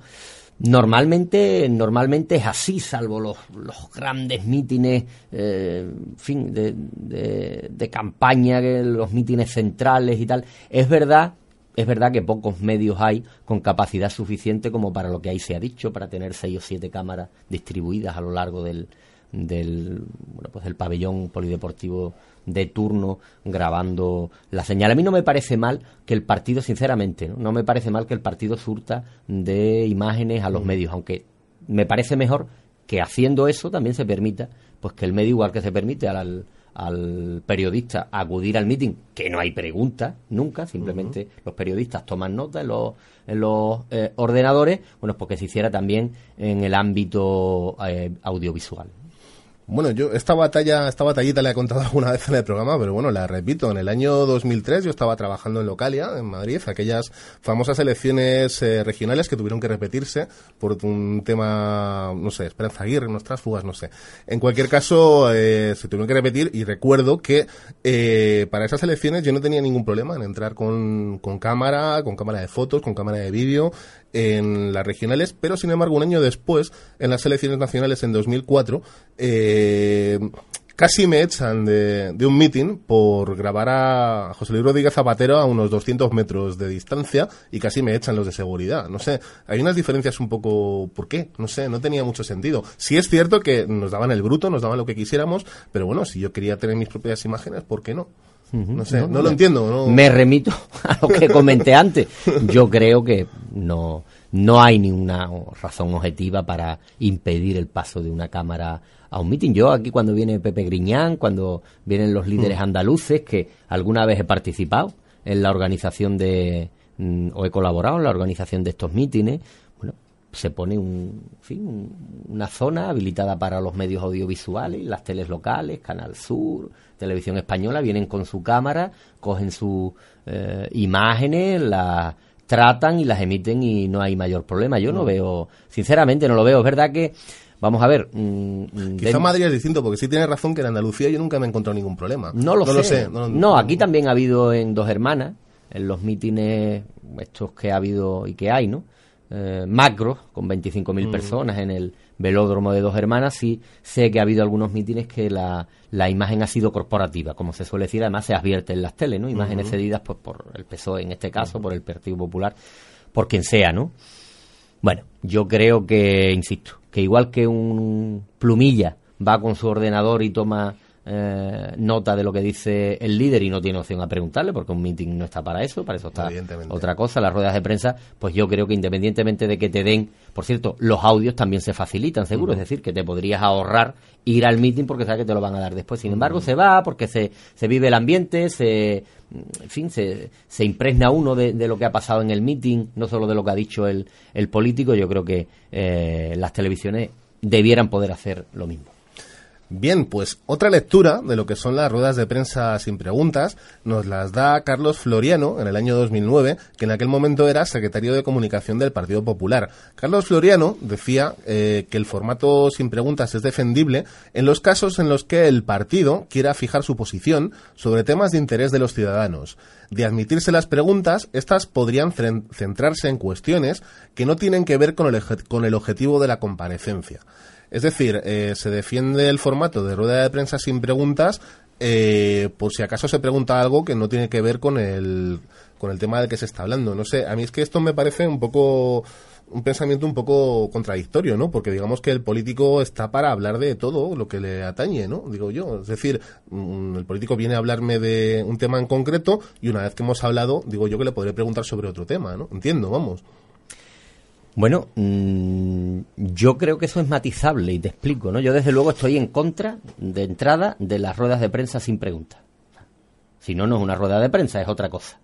Normalmente, normalmente es así, salvo los, los grandes mítines, eh, fin, de, de, de, campaña, los mítines centrales y tal. Es verdad, es verdad que pocos medios hay con capacidad suficiente como para lo que ahí se ha dicho, para tener seis o siete cámaras distribuidas a lo largo del, del, bueno, pues del pabellón polideportivo de turno grabando la señal. A mí no me parece mal que el partido, sinceramente, ¿no? me parece mal que el partido surta de imágenes a los mm. medios, aunque me parece mejor que haciendo eso también se permita, pues que el medio, igual que se permite al, al periodista acudir al meeting, que no hay preguntas nunca, simplemente los periodistas toman nota en los, en los eh, ordenadores, bueno, pues que se hiciera también en el ámbito eh, audiovisual. Bueno, yo esta batalla, esta batallita la he contado [laughs] alguna vez en el programa, pero bueno, la repito. En el año 2003 yo estaba trabajando en Localia, en Madrid, aquellas famosas elecciones eh, regionales que tuvieron que repetirse por un tema, no sé, Esperanza Aguirre, nuestras fugas, no sé. En cualquier caso, eh, se tuvieron que repetir y recuerdo que eh, para esas elecciones yo no tenía ningún problema en entrar con, con cámara, con cámara de fotos, con cámara de vídeo, en las regionales, pero sin embargo un año después, en las elecciones nacionales en 2004, eh, casi me echan de, un meeting por grabar a José Luis Rodríguez Zapatero a unos 200 metros de distancia y casi me echan los de seguridad. No sé, hay unas diferencias un poco... ¿Por qué? No sé, no tenía mucho sentido. Sí es cierto que nos daban el bruto, nos daban lo que quisiéramos, pero bueno, si yo quería tener mis propias imágenes, ¿por qué no? No sé, no, lo entiendo. Me remito a lo que comenté antes. Yo creo que no, no hay ninguna razón objetiva para impedir el paso de una cámara a un mitin. Yo aquí cuando viene Pepe Griñán, cuando vienen los líderes mm. andaluces, que alguna vez he participado en la organización de, mm, o he colaborado en la organización de estos mítines, se pone un, fin, una zona habilitada para los medios audiovisuales, las teles locales, Canal Sur, Televisión Española, vienen con su cámara, cogen sus eh, imágenes, las tratan y las emiten y no hay mayor problema. Yo no, veo, sinceramente no lo veo. Es verdad que Vamos a ver. Mm, mm, Quizá Madrid es distinto, porque sí tiene razón que en Andalucía yo nunca me he encontrado ningún problema. No lo sé. no, aquí también ha habido en Dos Hermanas, en los mítines estos que ha habido y que hay, ¿no? eh, macros, con 25.000 mm. personas en el velódromo de Dos Hermanas, sí sé que ha habido algunos mítines que la, la, imagen ha sido corporativa, como se suele decir, además se advierte en las teles, ¿no? Imágenes cedidas pues, por el PSOE en este caso, por el Partido Popular, por quien sea, ¿no? Bueno, yo creo que, insisto, que igual que un plumilla va con su ordenador y toma eh, nota de lo que dice el líder y no tiene opción a preguntarle, porque un meeting no está para eso, para eso está otra cosa. Las ruedas de prensa, pues yo creo que independientemente de que te den, por cierto, los audios también se facilitan, seguro, es decir, que te podrías ahorrar ir al meeting porque sabes que te lo van a dar después. Sin embargo, se va porque se, se vive el ambiente, se, en fin, se, se impregna uno de, lo que ha pasado en el meeting, no solo de lo que ha dicho el, el político. Yo creo que eh, las televisiones debieran poder hacer lo mismo. Bien, pues otra lectura de lo que son las ruedas de prensa sin preguntas nos las da Carlos Floriano en el año 2009, que en aquel momento era secretario de comunicación del Partido Popular. Carlos Floriano decía eh, que el formato sin preguntas es defendible en los casos en los que el partido quiera fijar su posición sobre temas de interés de los ciudadanos. De admitirse las preguntas, estas podrían centrarse en cuestiones que no tienen que ver con el, con el objetivo de la comparecencia. Es decir, eh, se defiende el formato de rueda de prensa sin preguntas eh, por si acaso se pregunta algo que no tiene que ver con el, con el tema del que se está hablando. No sé, a mí es que esto me parece un poco un pensamiento un poco contradictorio, ¿no? Porque digamos que el político está para hablar de todo lo que le atañe, ¿no? Digo yo. Es decir, mm, el político viene a hablarme de un tema en concreto y una vez que hemos hablado, digo yo que le podré preguntar sobre otro tema, ¿no? Entiendo, vamos. Bueno, mm, yo creo que eso es matizable y te explico, ¿no? Yo desde luego estoy en contra de entrada de las ruedas de prensa sin preguntas. Si no, no es una rueda de prensa, es otra cosa.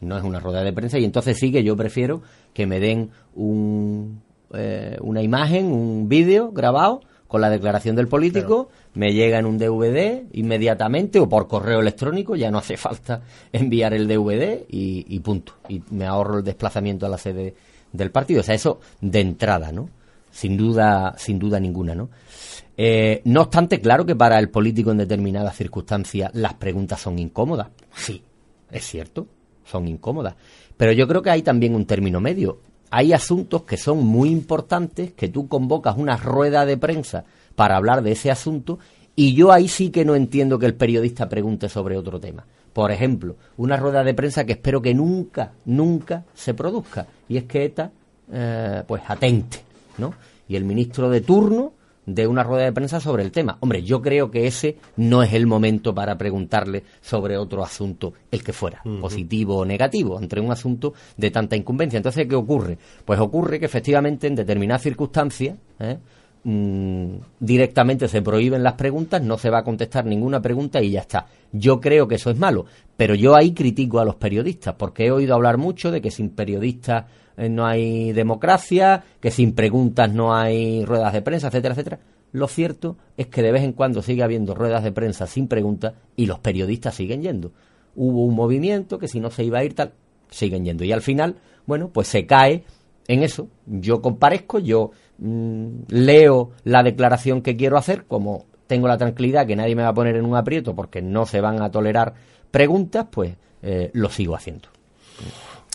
No es una rueda de prensa y entonces sí que yo prefiero que me den un, eh, una imagen, un vídeo grabado con la declaración del político, me llega en un DVD inmediatamente o por correo electrónico, ya no hace falta enviar el DVD y, y punto. Y me ahorro el desplazamiento a la sede del partido. O sea, eso de entrada, ¿no? Sin duda, sin duda ninguna, ¿no? Eh, no obstante, claro que para el político en determinadas circunstancias las preguntas son incómodas. Sí, es cierto, son incómodas. Pero yo creo que hay también un término medio. Hay asuntos que son muy importantes, que tú convocas una rueda de prensa para hablar de ese asunto, y yo ahí sí que no entiendo que el periodista pregunte sobre otro tema. Por ejemplo, una rueda de prensa que espero que nunca, nunca se produzca. Y es que ETA, eh, pues, atente, ¿no? Y el ministro de turno de una rueda de prensa sobre el tema. Hombre, yo creo que ese no es el momento para preguntarle sobre otro asunto, el que fuera, positivo o negativo, entre un asunto de tanta incumbencia. Entonces, ¿qué ocurre? Pues ocurre que efectivamente en determinadas circunstancias, ¿eh? Mm, directamente se prohíben las preguntas, no se va a contestar ninguna pregunta y ya está. Yo creo que eso es malo, pero yo ahí critico a los periodistas, porque he oído hablar mucho de que sin periodistas eh, no hay democracia, que sin preguntas no hay ruedas de prensa, etcétera, etcétera. Lo cierto es que de vez en cuando sigue habiendo ruedas de prensa sin preguntas y los periodistas siguen yendo. Hubo un movimiento que si no se iba a ir tal, siguen yendo. Y al final, bueno, pues se cae en eso. Yo comparezco, yo Mm, leo la declaración que quiero hacer, como tengo la tranquilidad que nadie me va a poner en un aprieto porque no se van a tolerar preguntas, pues eh, lo sigo haciendo.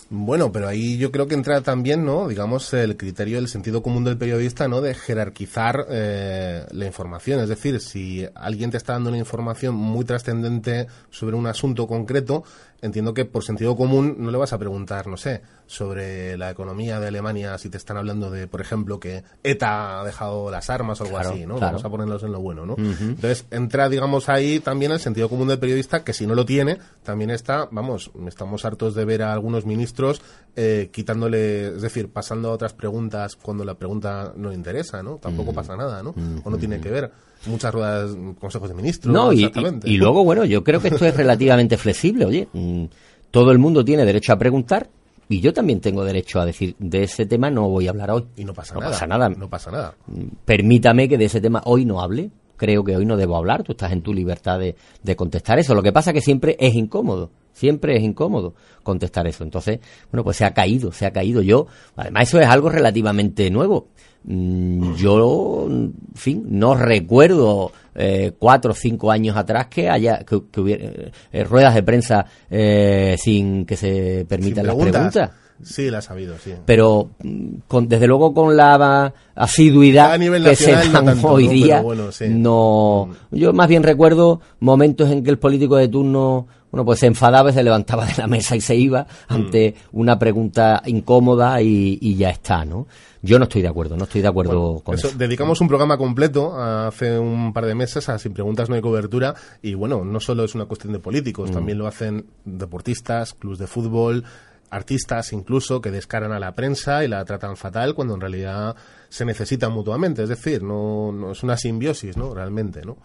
Bueno, pero ahí yo creo que entra también, ¿no? Digamos, el criterio del sentido común del periodista, ¿no? De jerarquizar eh, la información. Es decir, si alguien te está dando una información muy trascendente sobre un asunto concreto, entiendo que por sentido común no le vas a preguntar, no sé, sobre la economía de Alemania si te están hablando de, por ejemplo, que ETA ha dejado las armas o algo así, ¿no? Vamos a ponerlos en lo bueno, ¿no? Entonces entra, digamos, ahí también el sentido común del periodista, que si no lo tiene, también está, vamos, estamos hartos de ver a algunos ministros eh, quitándole, es decir, pasando a otras preguntas cuando la pregunta no interesa, ¿no? Tampoco pasa nada, ¿no? O no tiene que ver muchas ruedas, consejos de ministros. No, y, y, luego, bueno, yo creo que esto es relativamente flexible. Oye, mm, todo el mundo tiene derecho a preguntar y yo también tengo derecho a decir, de ese tema no voy a hablar hoy. Y no pasa nada. Pasa nada. No pasa nada. Mm, permítame que de ese tema hoy no hable. Creo que hoy no debo hablar. Tú estás en tu libertad de, de contestar eso. Lo que pasa es que siempre es incómodo. Siempre es incómodo contestar eso. Entonces, bueno, pues se ha caído, se ha caído. Yo, además, eso es algo relativamente nuevo. Mm, yo, en fin, no recuerdo eh, cuatro o cinco años atrás que haya que, hubiera eh, ruedas de prensa eh, sin que se permitan las preguntas. Sí, las ha habido, sí. Pero mm, con, desde luego con la asiduidad que se dan hoy día, no. Yo más bien recuerdo momentos en que el político de turno bueno, pues se enfadaba, se levantaba de la mesa y se iba ante mm. una pregunta incómoda y, ya está, ¿no? Yo no estoy de acuerdo, no estoy de acuerdo con eso, Dedicamos un programa completo hace un par de meses a Sin Preguntas No hay cobertura y bueno, no solo es una cuestión de políticos, mm. también lo hacen deportistas, clubes de fútbol, artistas incluso que descaran a la prensa y la tratan fatal cuando en realidad se necesitan mutuamente, es decir, no, no es una simbiosis, ¿no? Realmente, ¿no?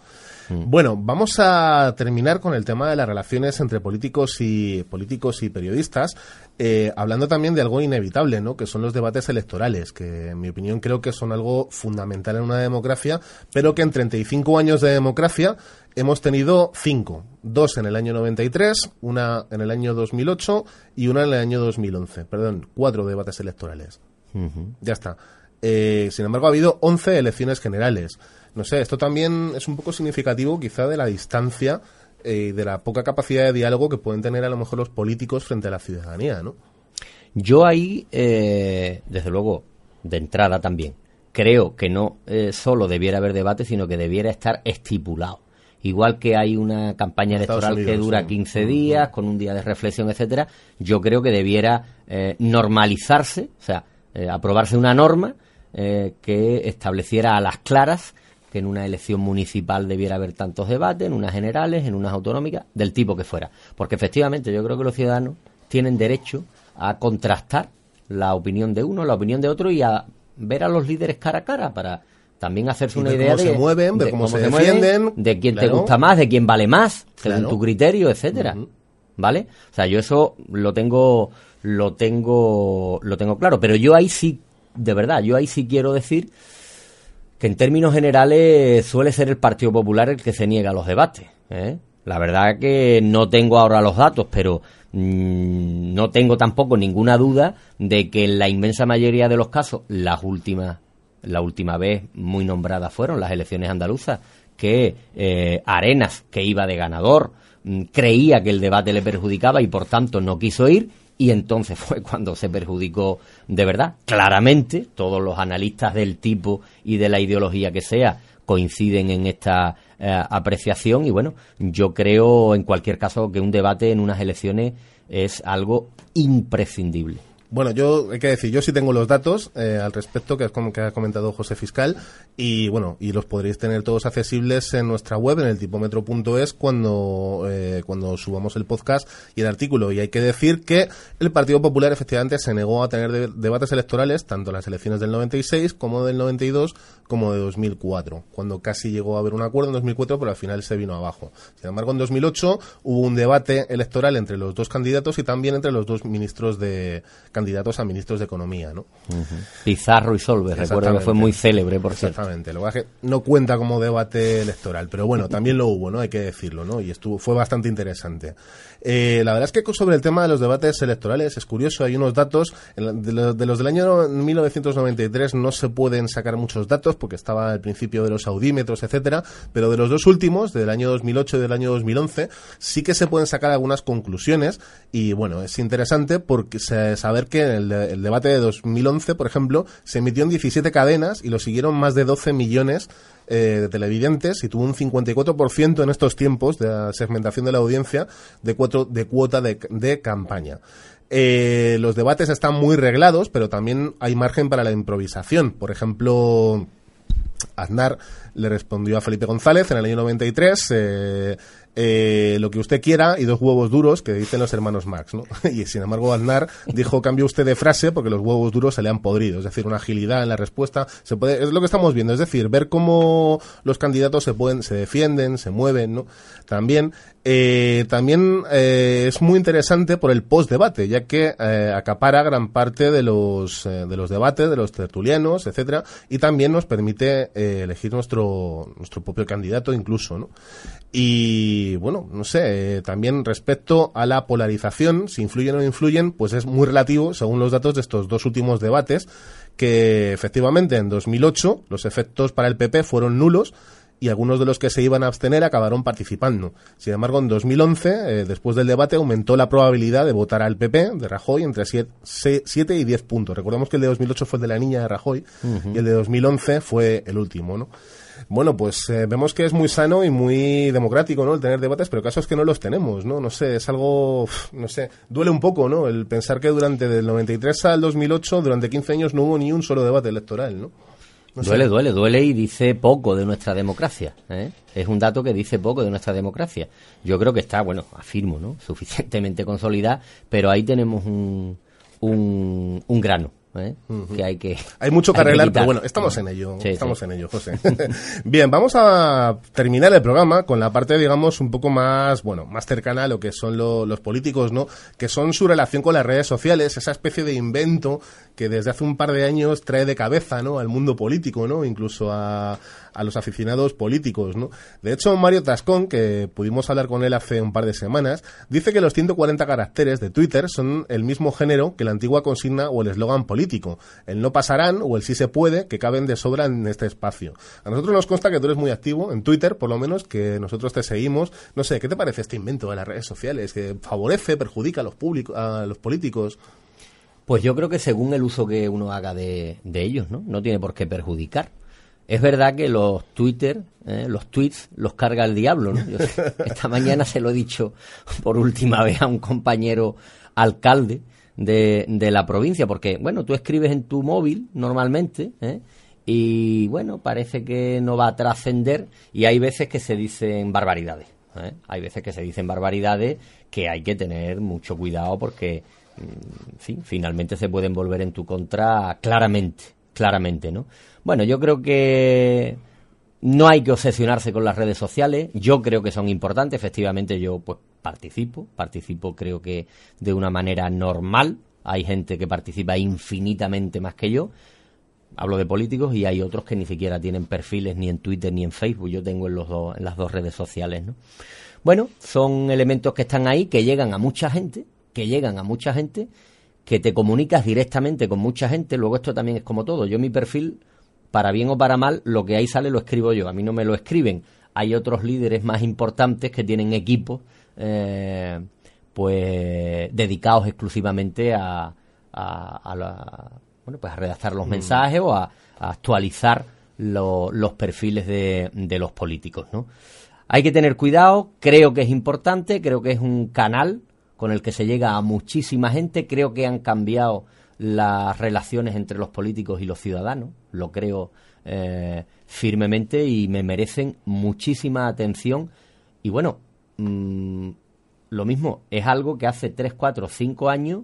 Mm. Bueno, vamos a terminar con el tema de las relaciones entre políticos y políticos y periodistas, eh, hablando también de algo inevitable, ¿no? Que son los debates electorales, que en mi opinión creo que son algo fundamental en una democracia, pero que en 35 años de democracia hemos tenido cinco, dos en el año 93, una en el año 2008 y una en el año 2011. Perdón, cuatro debates electorales. Ya está. Eh, sin embargo, ha habido 11 elecciones generales. No sé, esto también es un poco significativo quizá de la distancia y eh, de la poca capacidad de diálogo que pueden tener a lo mejor los políticos frente a la ciudadanía, ¿no? Yo ahí, eh, desde luego, de entrada también, creo que no eh, solo debiera haber debate, sino que debiera estar estipulado. Igual que hay una campaña electoral que dura 15 días, con un día de reflexión, etcétera, yo creo que debiera normalizarse, o sea, aprobarse una norma que estableciera a las claras que en una elección municipal debiera haber tantos debates, en unas generales, en unas autonómicas, del tipo que fuera. Porque efectivamente yo creo que los ciudadanos tienen derecho a contrastar la opinión de uno, la opinión de otro y a ver a los líderes cara a cara para también hacerse una idea de, cómo se, defienden, de quién te gusta más, de quién vale más, según tu criterio, etcétera. ¿Vale? O sea, yo eso lo tengo lo tengo lo tengo claro, pero yo ahí sí de verdad, yo ahí sí quiero decir que en términos generales suele ser el Partido Popular el que se niega a los debates. ¿eh? La verdad que no tengo ahora los datos, pero mm, no tengo tampoco ninguna duda de que en la inmensa mayoría de los casos, las últimas, la última vez muy nombradas fueron las elecciones andaluzas, que eh, Arenas, que iba de ganador, mm, creía que el debate le perjudicaba y por tanto no quiso ir y entonces [laughs] fue cuando se perjudicó de verdad. Claramente, todos los analistas del tipo y de la ideología que sea coinciden en esta eh, apreciación y bueno, yo creo en cualquier caso que un debate en unas elecciones es algo imprescindible. Bueno, yo hay que decir, yo sí tengo los datos eh, al respecto que, como que ha comentado José Fiscal y bueno, y los podréis tener todos accesibles en nuestra web en el tipómetro.es cuando eh, cuando subamos el podcast y el artículo. Y hay que decir que el Partido Popular efectivamente se negó a tener debates electorales tanto en las elecciones del 96 como del 92 como de 2004, cuando casi llegó a haber un acuerdo en 2004, pero al final se vino abajo. Sin embargo, en 2008 hubo un debate electoral entre los dos candidatos y también entre los dos ministros de candidatos a ministros de Economía, ¿no? Pizarro y Solver, recuerdo que fue muy célebre, por cierto. Exactamente, lo que no cuenta como debate electoral, pero bueno, también lo hubo, ¿no? Hay que decirlo, ¿no? Y estuvo, fue bastante interesante. Eh, la verdad es que sobre el tema de los debates electorales es curioso, hay unos datos, de los, del año 1993 no se pueden sacar muchos datos porque estaba al principio de los audímetros, etcétera, pero de los dos últimos, del año 2008 y del año 2011, sí que se pueden sacar algunas conclusiones y bueno, es interesante porque saber que el, el debate de 2011, por ejemplo, se emitió en 17 cadenas y lo siguieron más de 12 millones eh, de televidentes y tuvo un 54% en estos tiempos de segmentación de la audiencia de, cuatro, de cuota de, campaña. Eh, los debates están muy reglados, pero también hay margen para la improvisación. Por ejemplo, Aznar le respondió a Felipe González en el año 93. Eh, eh, lo que usted quiera y dos huevos duros que dicen los hermanos Marx, ¿no? [laughs] Y sin embargo Aznar dijo cambio usted de frase porque los huevos duros se le han podrido, es decir, una agilidad en la respuesta, se puede, es lo que estamos viendo, es decir, ver cómo los candidatos se pueden, se defienden, se mueven, ¿no? También, eh, también eh, es muy interesante por el post-debate, ya que eh, acapara gran parte de los, eh, de los debates, de los tertulianos, etcétera, y también nos permite eh, elegir nuestro, nuestro propio candidato incluso, ¿no? Y bueno, no sé, eh, también respecto a la polarización, si influyen o no influyen, pues es muy relativo según los datos de estos dos últimos debates, que efectivamente en 2008 los efectos para el PP fueron nulos y algunos de los que se iban a abstener acabaron participando. Sin embargo, en 2011, eh, después del debate, aumentó la probabilidad de votar al PP de Rajoy entre 7 y 10 puntos. Recordemos que el de 2008 fue el de la niña de Rajoy y el de 2011 fue el último, ¿no? bueno, pues eh, vemos que es muy sano y muy democrático, ¿no? El tener debates, pero casos que no los tenemos, ¿no? No sé, es algo, no sé, duele un poco, ¿no? El pensar que durante del 93 al 2008, durante 15 años, no hubo ni un solo debate electoral, ¿no? Duele, duele, duele y dice poco de nuestra democracia. ¿eh? Es un dato que dice poco de nuestra democracia. Yo creo que está, bueno, afirmo, ¿no? [laughs] Suficientemente consolidada, pero ahí tenemos un, un, un grano. ¿eh? que hay que hay mucho que arreglar pero bueno estamos en ello estamos en ello José [laughs] [laughs] bien vamos a terminar el programa con la parte digamos un poco más bueno más cercana a lo que son los políticos no que son su relación con las redes sociales esa especie de invento que desde hace un par de años trae de cabeza ¿no? al mundo político, ¿no? incluso a, a los aficionados políticos. ¿no? De hecho, Mario Tascón, que pudimos hablar con él hace un par de semanas, dice que los 140 caracteres de Twitter son el mismo género que la antigua consigna o el eslogan político, el no pasarán o el sí se puede, que caben de sobra en este espacio. A nosotros nos consta que tú eres muy activo en Twitter, por lo menos, que nosotros te seguimos. No sé, ¿qué te parece este invento de las redes sociales? ¿Que favorece, perjudica a los, a los políticos? Pues yo creo que según el uso que uno haga de, ellos, ¿no? No tiene por qué perjudicar. Es verdad que los Twitter, ¿eh? los tweets, los carga el diablo, ¿no? [laughs] esta mañana se lo he dicho por última vez a un compañero alcalde de, de la provincia, porque, bueno, tú escribes en tu móvil normalmente, ¿eh? y bueno, parece que no va a trascender, y hay veces que se dicen barbaridades. ¿eh? Hay veces que se dicen barbaridades que hay que tener mucho cuidado porque fin, finalmente se pueden volver en tu contra claramente, claramente, ¿no? Bueno, yo creo que no hay que obsesionarse con las redes sociales, yo creo que son importantes, efectivamente yo pues participo, participo creo que de una manera normal, hay gente que participa infinitamente más que yo, hablo de políticos y hay otros que ni siquiera tienen perfiles ni en Twitter ni en Facebook, yo tengo en, los dos, en las dos redes sociales, ¿no? Bueno, son elementos que están ahí, que llegan a mucha gente, que llegan a mucha gente, que te comunicas directamente con mucha gente. Luego esto también es como todo. Yo mi perfil, para bien o para mal, lo que ahí sale lo escribo yo. A mí no me lo escriben. Hay otros líderes más importantes que tienen equipos eh, pues dedicados exclusivamente a, a, bueno, pues a redactar los mm. mensajes o a, actualizar los perfiles de, de los políticos, ¿no? Hay que tener cuidado, creo que es importante, creo que es un canal con el que se llega a muchísima gente. Creo que han cambiado las relaciones entre los políticos y los ciudadanos, lo creo eh, firmemente y me merecen muchísima atención. Y bueno, mm, lo mismo, es algo que hace 3, 4, 5 años,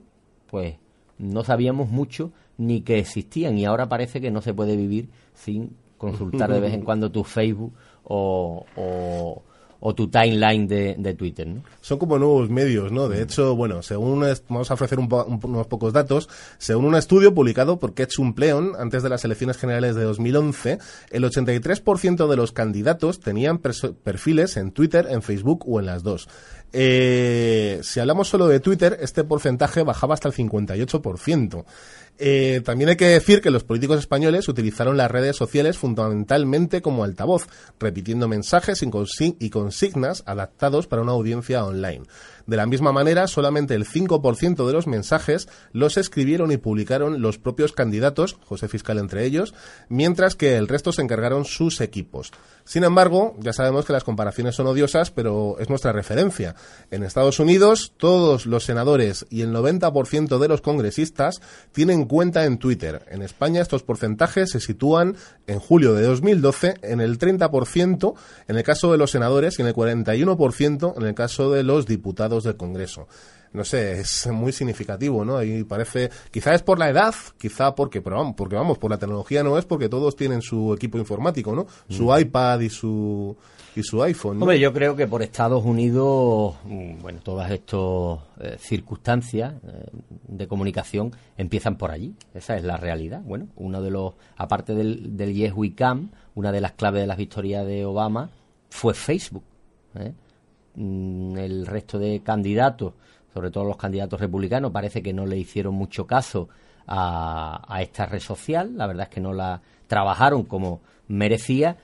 pues no sabíamos mucho ni que existían y ahora parece que no se puede vivir sin consultar de vez en [laughs] cuando tu Facebook o, o tu timeline de, de Twitter. ¿no? Son como nuevos medios, ¿no? De hecho, bueno, según vamos a ofrecer unos pocos datos, según un estudio publicado por Ketchum Pleon antes de las elecciones generales de 2011, el 83% de los candidatos tenían perfiles en Twitter, en Facebook o en las dos. Eh, si hablamos solo de Twitter, este porcentaje bajaba hasta el 58%. Eh, también hay que decir que los políticos españoles utilizaron las redes sociales fundamentalmente como altavoz, repitiendo mensajes y consignas adaptados para una audiencia online. De la misma manera, solamente el 5% de los mensajes los escribieron y publicaron los propios candidatos, José Fiscal entre ellos, mientras que el resto se encargaron sus equipos. Sin embargo, ya sabemos que las comparaciones son odiosas, pero es nuestra referencia. En Estados Unidos, todos los senadores y el 90% de los congresistas tienen cuenta en Twitter. En España estos porcentajes se sitúan en julio de 2012 en el 30% en el caso de los senadores y en el 41% en el caso de los diputados del Congreso. No sé, es muy significativo, ¿no? Y parece, quizá es por la edad, quizá porque, pero vamos, porque vamos, por la tecnología no es porque todos tienen su equipo informático, ¿no? Su mm. iPad y su y su iPhone. Hombre, yo creo que por Estados Unidos, mm, bueno, todas estas eh, circunstancias eh, de comunicación empiezan por allí. Esa es la realidad. Bueno, uno de los, aparte del, del Yes We Can, una de las claves de las victorias de Obama fue Facebook. ¿eh? Mm, el resto de candidatos, sobre todo los candidatos republicanos, parece que no le hicieron mucho caso a, a esta red social. La verdad es que no la trabajaron como merecía.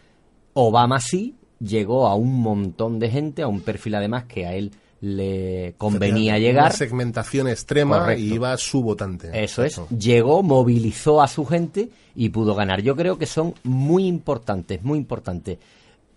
Obama sí llegó a un montón de gente, a un perfil además que a él le convenía llegar. Una segmentación extrema y iba su votante. Eso es. Llegó, movilizó a su gente y pudo ganar. Yo creo que son muy importantes, muy importantes.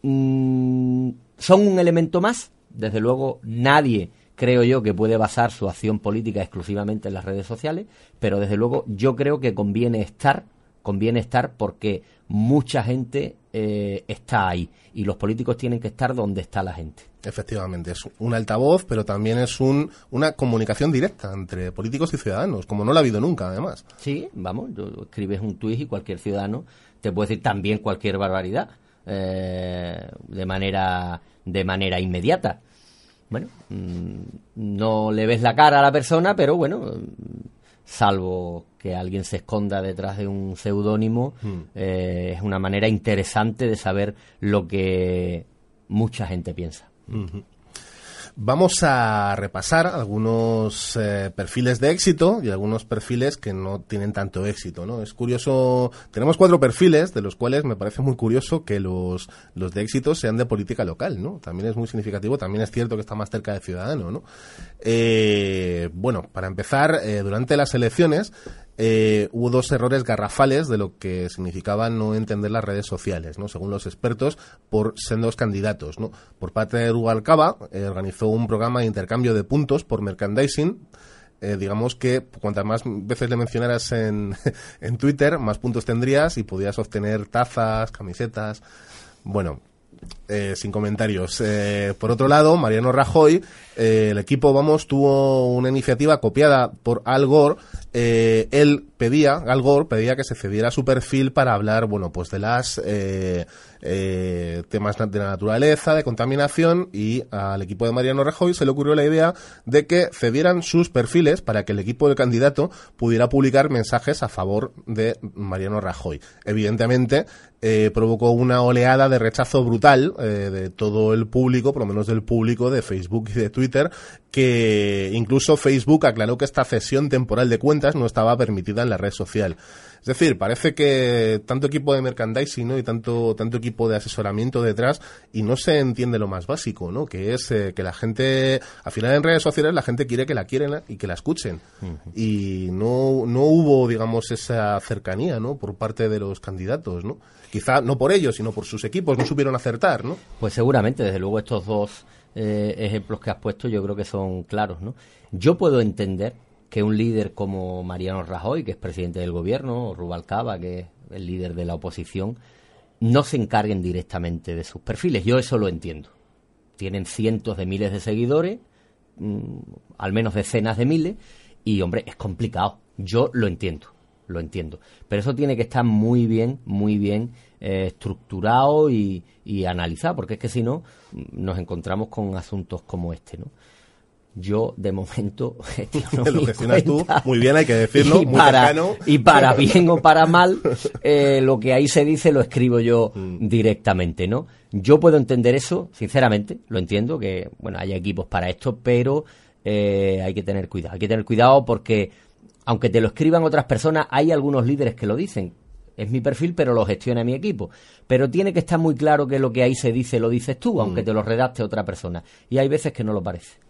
Mm, son un elemento más. Desde luego, nadie creo yo que puede basar su acción política exclusivamente en las redes sociales, pero desde luego yo creo que conviene estar, conviene estar porque mucha gente eh, está ahí y los políticos tienen que estar donde está la gente. Efectivamente, es un altavoz, pero también es un, una comunicación directa entre políticos y ciudadanos, como no la ha habido nunca, además. Sí, vamos, escribes un tuit y cualquier ciudadano te puede decir también cualquier barbaridad eh, de manera de manera inmediata. Bueno, mm, no le ves la cara a la persona, pero bueno, salvo que alguien se esconda detrás de un seudónimo, hmm. eh, es una manera interesante de saber lo que mucha gente piensa. Vamos a repasar algunos eh, perfiles de éxito y algunos perfiles que no tienen tanto éxito, ¿no? Es curioso, tenemos cuatro perfiles de los cuales me parece muy curioso que los, los de éxito sean de política local, ¿no? También es muy significativo, también es cierto que está más cerca de ciudadano, ¿no? Eh, bueno, para empezar, eh, durante las elecciones eh, hubo dos errores garrafales de lo que significaba no entender las redes sociales, ¿no? según los expertos, por sendos candidatos. ¿no? Por parte de Rubalcaba, eh, organizó un programa de intercambio de puntos por merchandising. Eh, digamos que cuantas más veces le mencionaras en, [laughs] en Twitter, más puntos tendrías y podías obtener tazas, camisetas. Bueno, eh, sin comentarios. Eh, por otro lado, Mariano Rajoy, eh, el equipo Vamos tuvo una iniciativa copiada por Al Gore. Él pedía, Al Gore pedía que se cediera su perfil para hablar, bueno, pues de las temas de la naturaleza, de contaminación y al equipo de Mariano Rajoy se le ocurrió la idea de que cedieran sus perfiles para que el equipo del candidato pudiera publicar mensajes a favor de Mariano Rajoy. Evidentemente, provocó una oleada de rechazo brutal eh, de todo el público, por lo menos del público de Facebook y de Twitter, que incluso Facebook aclaró que esta cesión temporal de cuentas no estaba permitida en la red social. Es decir, parece que tanto equipo de merchandising ¿no? y tanto, tanto equipo de asesoramiento detrás y no se entiende lo más básico, ¿no? que es eh, que la gente, al final en redes sociales la gente quiere que la quieren y que la escuchen. Y no, no hubo, digamos, esa cercanía ¿no? por parte de los candidatos. ¿no? Quizá no por ellos, sino por sus equipos, no supieron acertar. ¿no? Pues seguramente, desde luego estos dos eh, ejemplos que has puesto yo creo que son claros. ¿no? Yo puedo entender que un líder como Mariano Rajoy, que es presidente del gobierno, o Rubalcaba, que es el líder de la oposición, no se encarguen directamente de sus perfiles. Yo eso lo entiendo. Tienen cientos de miles de seguidores, mm, al menos decenas de miles, y hombre, es complicado. Yo lo entiendo, lo entiendo. Pero eso tiene que estar muy bien, muy bien eh, estructurado y, y analizado, porque es que si no, nos encontramos con asuntos como este, ¿no? yo de momento [laughs] [laughs] lo gestionas tú muy bien hay que decirlo [laughs] y para, y para bien o para mal eh, lo que ahí se dice lo escribo yo mm. directamente no yo puedo entender eso sinceramente lo entiendo que bueno hay equipos para esto pero eh, hay que tener cuidado. Hay que tener cuidado porque aunque te lo escriban otras personas hay algunos líderes que lo dicen es mi perfil, pero lo gestiona mi equipo. Pero tiene que estar muy claro que lo que ahí se dice lo dices tú, aunque mm. te lo redacte otra persona. Y hay veces que no lo parece.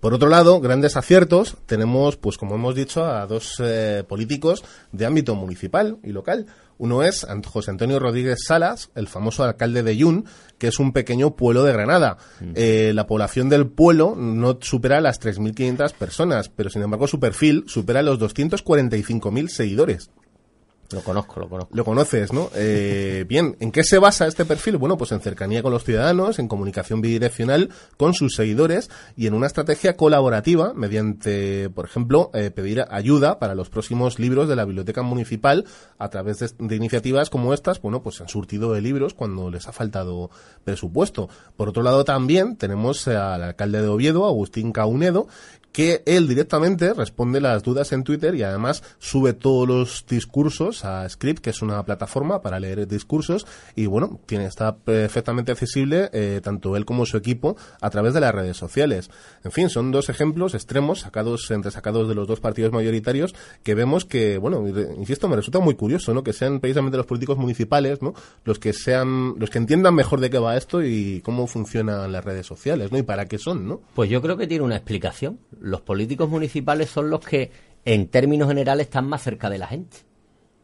Por otro lado, grandes aciertos, tenemos, pues como hemos dicho, a dos eh, políticos de ámbito municipal y local. Uno es José Antonio Rodríguez Salas, el famoso alcalde de Yun, que es un pequeño pueblo de Granada. Mm. Eh, la población del pueblo no supera las 3.500 personas, pero sin embargo su perfil supera los 245.000 seguidores. Lo conozco, lo conozco. Lo conoces, ¿no? Eh, [laughs] bien, ¿en qué se basa este perfil? Bueno, pues en cercanía con los ciudadanos, en comunicación bidireccional con sus seguidores y en una estrategia colaborativa mediante, por ejemplo, eh, pedir ayuda para los próximos libros de la biblioteca municipal a través de, iniciativas como estas, bueno, pues han surtido de libros cuando les ha faltado presupuesto. Por otro lado, también tenemos al alcalde de Oviedo, Agustín Caunedo, que él directamente responde las dudas en Twitter y además sube todos los discursos a Script, que es una plataforma para leer discursos y bueno, tiene está perfectamente accesible eh, tanto él como su equipo a través de las redes sociales. En fin, son dos ejemplos extremos sacados entre sacados de los dos partidos mayoritarios que vemos que, bueno, insisto, me resulta muy curioso, ¿no? Que sean precisamente los políticos municipales, ¿no? Los que sean los que entiendan mejor de qué va esto y cómo funcionan las redes sociales, ¿no? Y para qué son, ¿no? Pues yo creo que tiene una explicación los políticos municipales son los que, en términos generales, están más cerca de la gente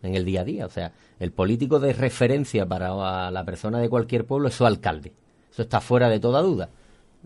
en el día a día. O sea, el político de referencia para la persona de cualquier pueblo es su alcalde. Eso está fuera de toda duda.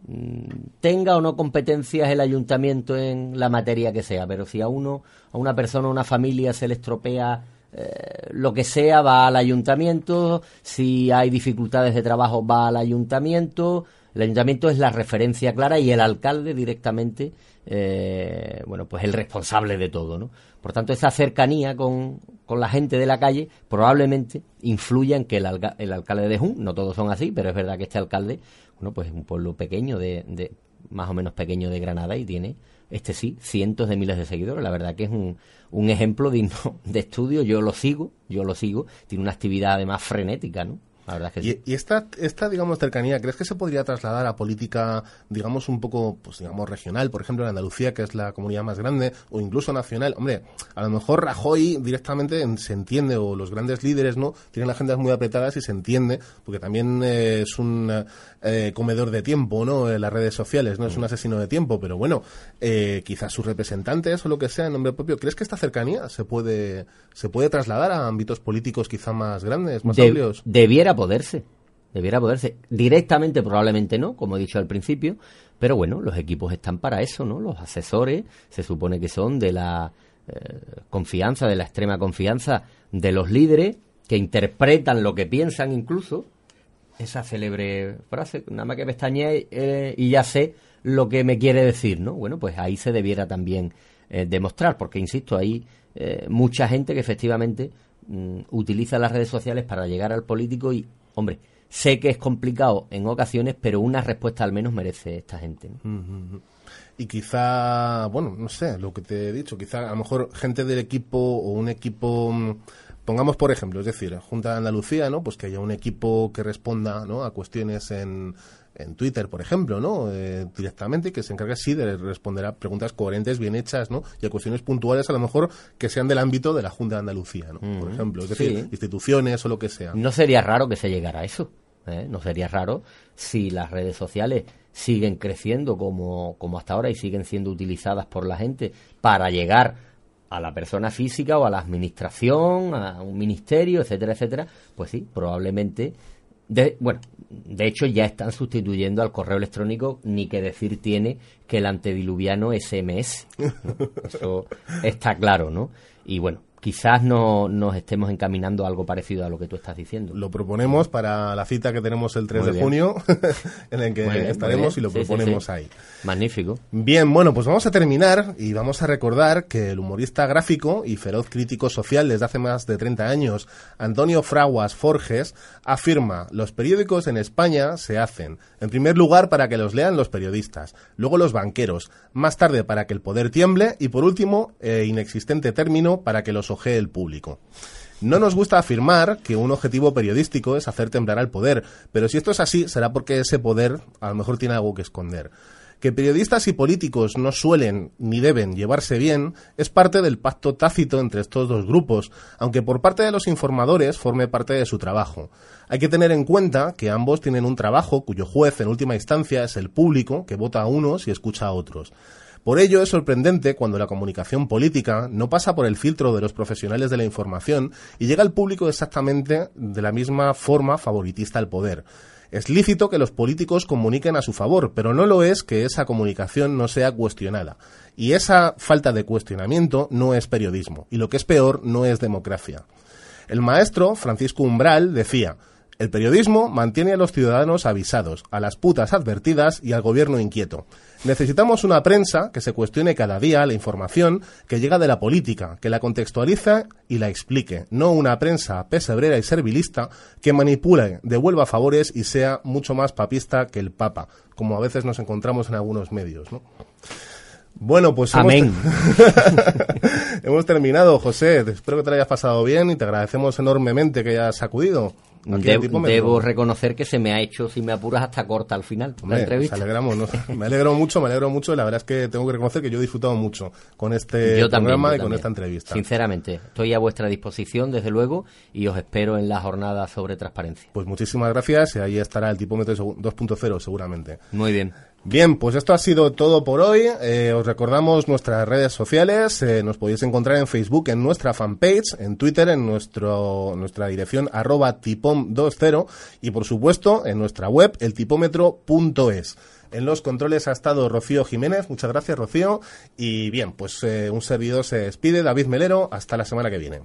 Mm, tenga o no competencias el ayuntamiento en la materia que sea, pero si a uno, a una persona, a una familia se le estropea eh, lo que sea, va al ayuntamiento, si hay dificultades de trabajo, va al ayuntamiento, el ayuntamiento es la referencia clara y el alcalde directamente, eh, bueno, pues el responsable de todo, ¿no? Por tanto, esa cercanía con, con la gente de la calle probablemente influya en que el, el alcalde de Jun, no todos son así, pero es verdad que este alcalde, bueno, pues es un pueblo pequeño de, de más o menos pequeño de Granada y tiene, este sí, cientos de miles de seguidores. La verdad que es un, un ejemplo digno de estudio. Yo lo sigo, yo lo sigo. Tiene una actividad además frenética, ¿no? Y, esta, esta, digamos, cercanía, ¿crees que se podría trasladar a política, digamos, un poco, pues digamos, regional? Por ejemplo, en Andalucía, que es la comunidad más grande, o incluso nacional. Hombre, a lo mejor Rajoy directamente se entiende, o los grandes líderes, ¿no? Tienen agendas muy apretadas y se entiende, porque también eh, es un eh, comedor de tiempo, ¿no? En las redes sociales, ¿no? Es un asesino de tiempo, pero bueno, eh, quizás sus representantes o lo que sea en nombre propio. ¿Crees que esta cercanía se puede, se puede trasladar a ámbitos políticos quizá más grandes, más amplios? Debiera poderse. Debiera poderse. Directamente probablemente no, como he dicho al principio, pero bueno, los equipos están para eso, ¿no? Los asesores se supone que son de la eh, confianza, de la extrema confianza de los líderes, que interpretan lo que piensan incluso. Esa célebre frase, nada más que pestañeé eh, y ya sé lo que me quiere decir, ¿no? Bueno, pues ahí se debiera también eh, demostrar, porque insisto, hay mucha gente que efectivamente Mm, utiliza las redes sociales para llegar al político y, hombre, sé que es complicado en ocasiones, pero una respuesta al menos merece esta gente. Y quizá, bueno, no sé, lo que te he dicho, quizá a lo mejor gente del equipo o un equipo mm, pongamos por ejemplo, es decir, Junta de Andalucía, ¿no? Pues que haya un equipo que responda, ¿no? a cuestiones en, en Twitter, por ejemplo, ¿no? Eh, directamente, que se encargue sí de responder a preguntas coherentes, bien hechas, ¿no? Y a cuestiones puntuales, a lo mejor, que sean del ámbito de la Junta de Andalucía, ¿no? por mm, ejemplo, es decir, instituciones o lo que sea. No sería raro que se llegara a eso. ¿eh? No sería raro si las redes sociales siguen creciendo como, como hasta ahora y siguen siendo utilizadas por la gente para llegar a la persona física o a la administración, a un ministerio, etcétera, etcétera, pues sí, probablemente de, bueno, de hecho ya están sustituyendo al correo electrónico, ni que decir tiene que el antediluviano SMS. [laughs] Eso está claro, ¿no? Y bueno, quizás no nos estemos encaminando a algo parecido a lo que tú estás diciendo. Lo proponemos para la cita que tenemos el 3 de junio, [laughs] en el que estaremos y lo proponemos ahí. Magnífico. Bien, bueno, pues vamos a terminar y vamos a recordar que el humorista gráfico y feroz crítico social desde hace más de 30 años, Antonio Fraguas Forges, afirma, los periódicos en España se hacen, en primer lugar, para que los lean los periodistas, luego los banqueros, más tarde para que el poder tiemble y por último, eh, inexistente término, para que los el público. No nos gusta afirmar que un objetivo periodístico es hacer temblar al poder, pero si esto es así, será porque ese poder a lo mejor tiene algo que esconder. Que periodistas y políticos no suelen ni deben llevarse bien es parte del pacto tácito entre estos dos grupos, aunque por parte de los informadores forme parte de su trabajo. Hay que tener en cuenta que ambos tienen un trabajo cuyo juez en última instancia es el público, que vota a unos y escucha a otros. Por ello es sorprendente cuando la comunicación política no pasa por el filtro de los profesionales de la información y llega al público exactamente de la misma forma favoritista al poder. Es lícito que los políticos comuniquen a su favor, pero no lo es que esa comunicación no sea cuestionada. Y esa falta de cuestionamiento no es periodismo, y lo que es peor, no es democracia. El maestro Francisco Umbral decía, el periodismo mantiene a los ciudadanos avisados, a las putas advertidas y al gobierno inquieto. Necesitamos una prensa que se cuestione cada día la información que llega de la política, que la contextualice y la explique, no una prensa pesebrera y servilista que manipule, devuelva favores y sea mucho más papista que el Papa, como a veces nos encontramos en algunos medios. Bueno, pues Amén. Hemos, [laughs] hemos terminado, José. Espero que te lo hayas pasado bien y te agradecemos enormemente que hayas acudido. Debo reconocer que se me ha hecho, si me apuras, hasta corta al final la Hombre, entrevista. nos alegramos, ¿no? [laughs] Me alegro mucho, me alegro mucho. y La verdad es que tengo que reconocer que yo he disfrutado mucho con este Yo programa y con también. esta entrevista. Sinceramente, estoy a vuestra disposición, desde luego, y os espero en la jornada sobre transparencia. Pues muchísimas gracias y ahí estará el tipómetro segu- 2.0 seguramente. Muy bien. Bien, pues esto ha sido todo por hoy. Eh, os recordamos nuestras redes sociales. eh, nos podéis encontrar en Facebook, en nuestra fanpage, en Twitter, en nuestro, nuestra dirección arroba tipom20 y por supuesto en nuestra web, eltipómetro.es. En los controles ha estado Rocío Jiménez. Muchas gracias, Rocío. Y bien, pues eh, un servidor se despide, David Melero. Hasta la semana que viene.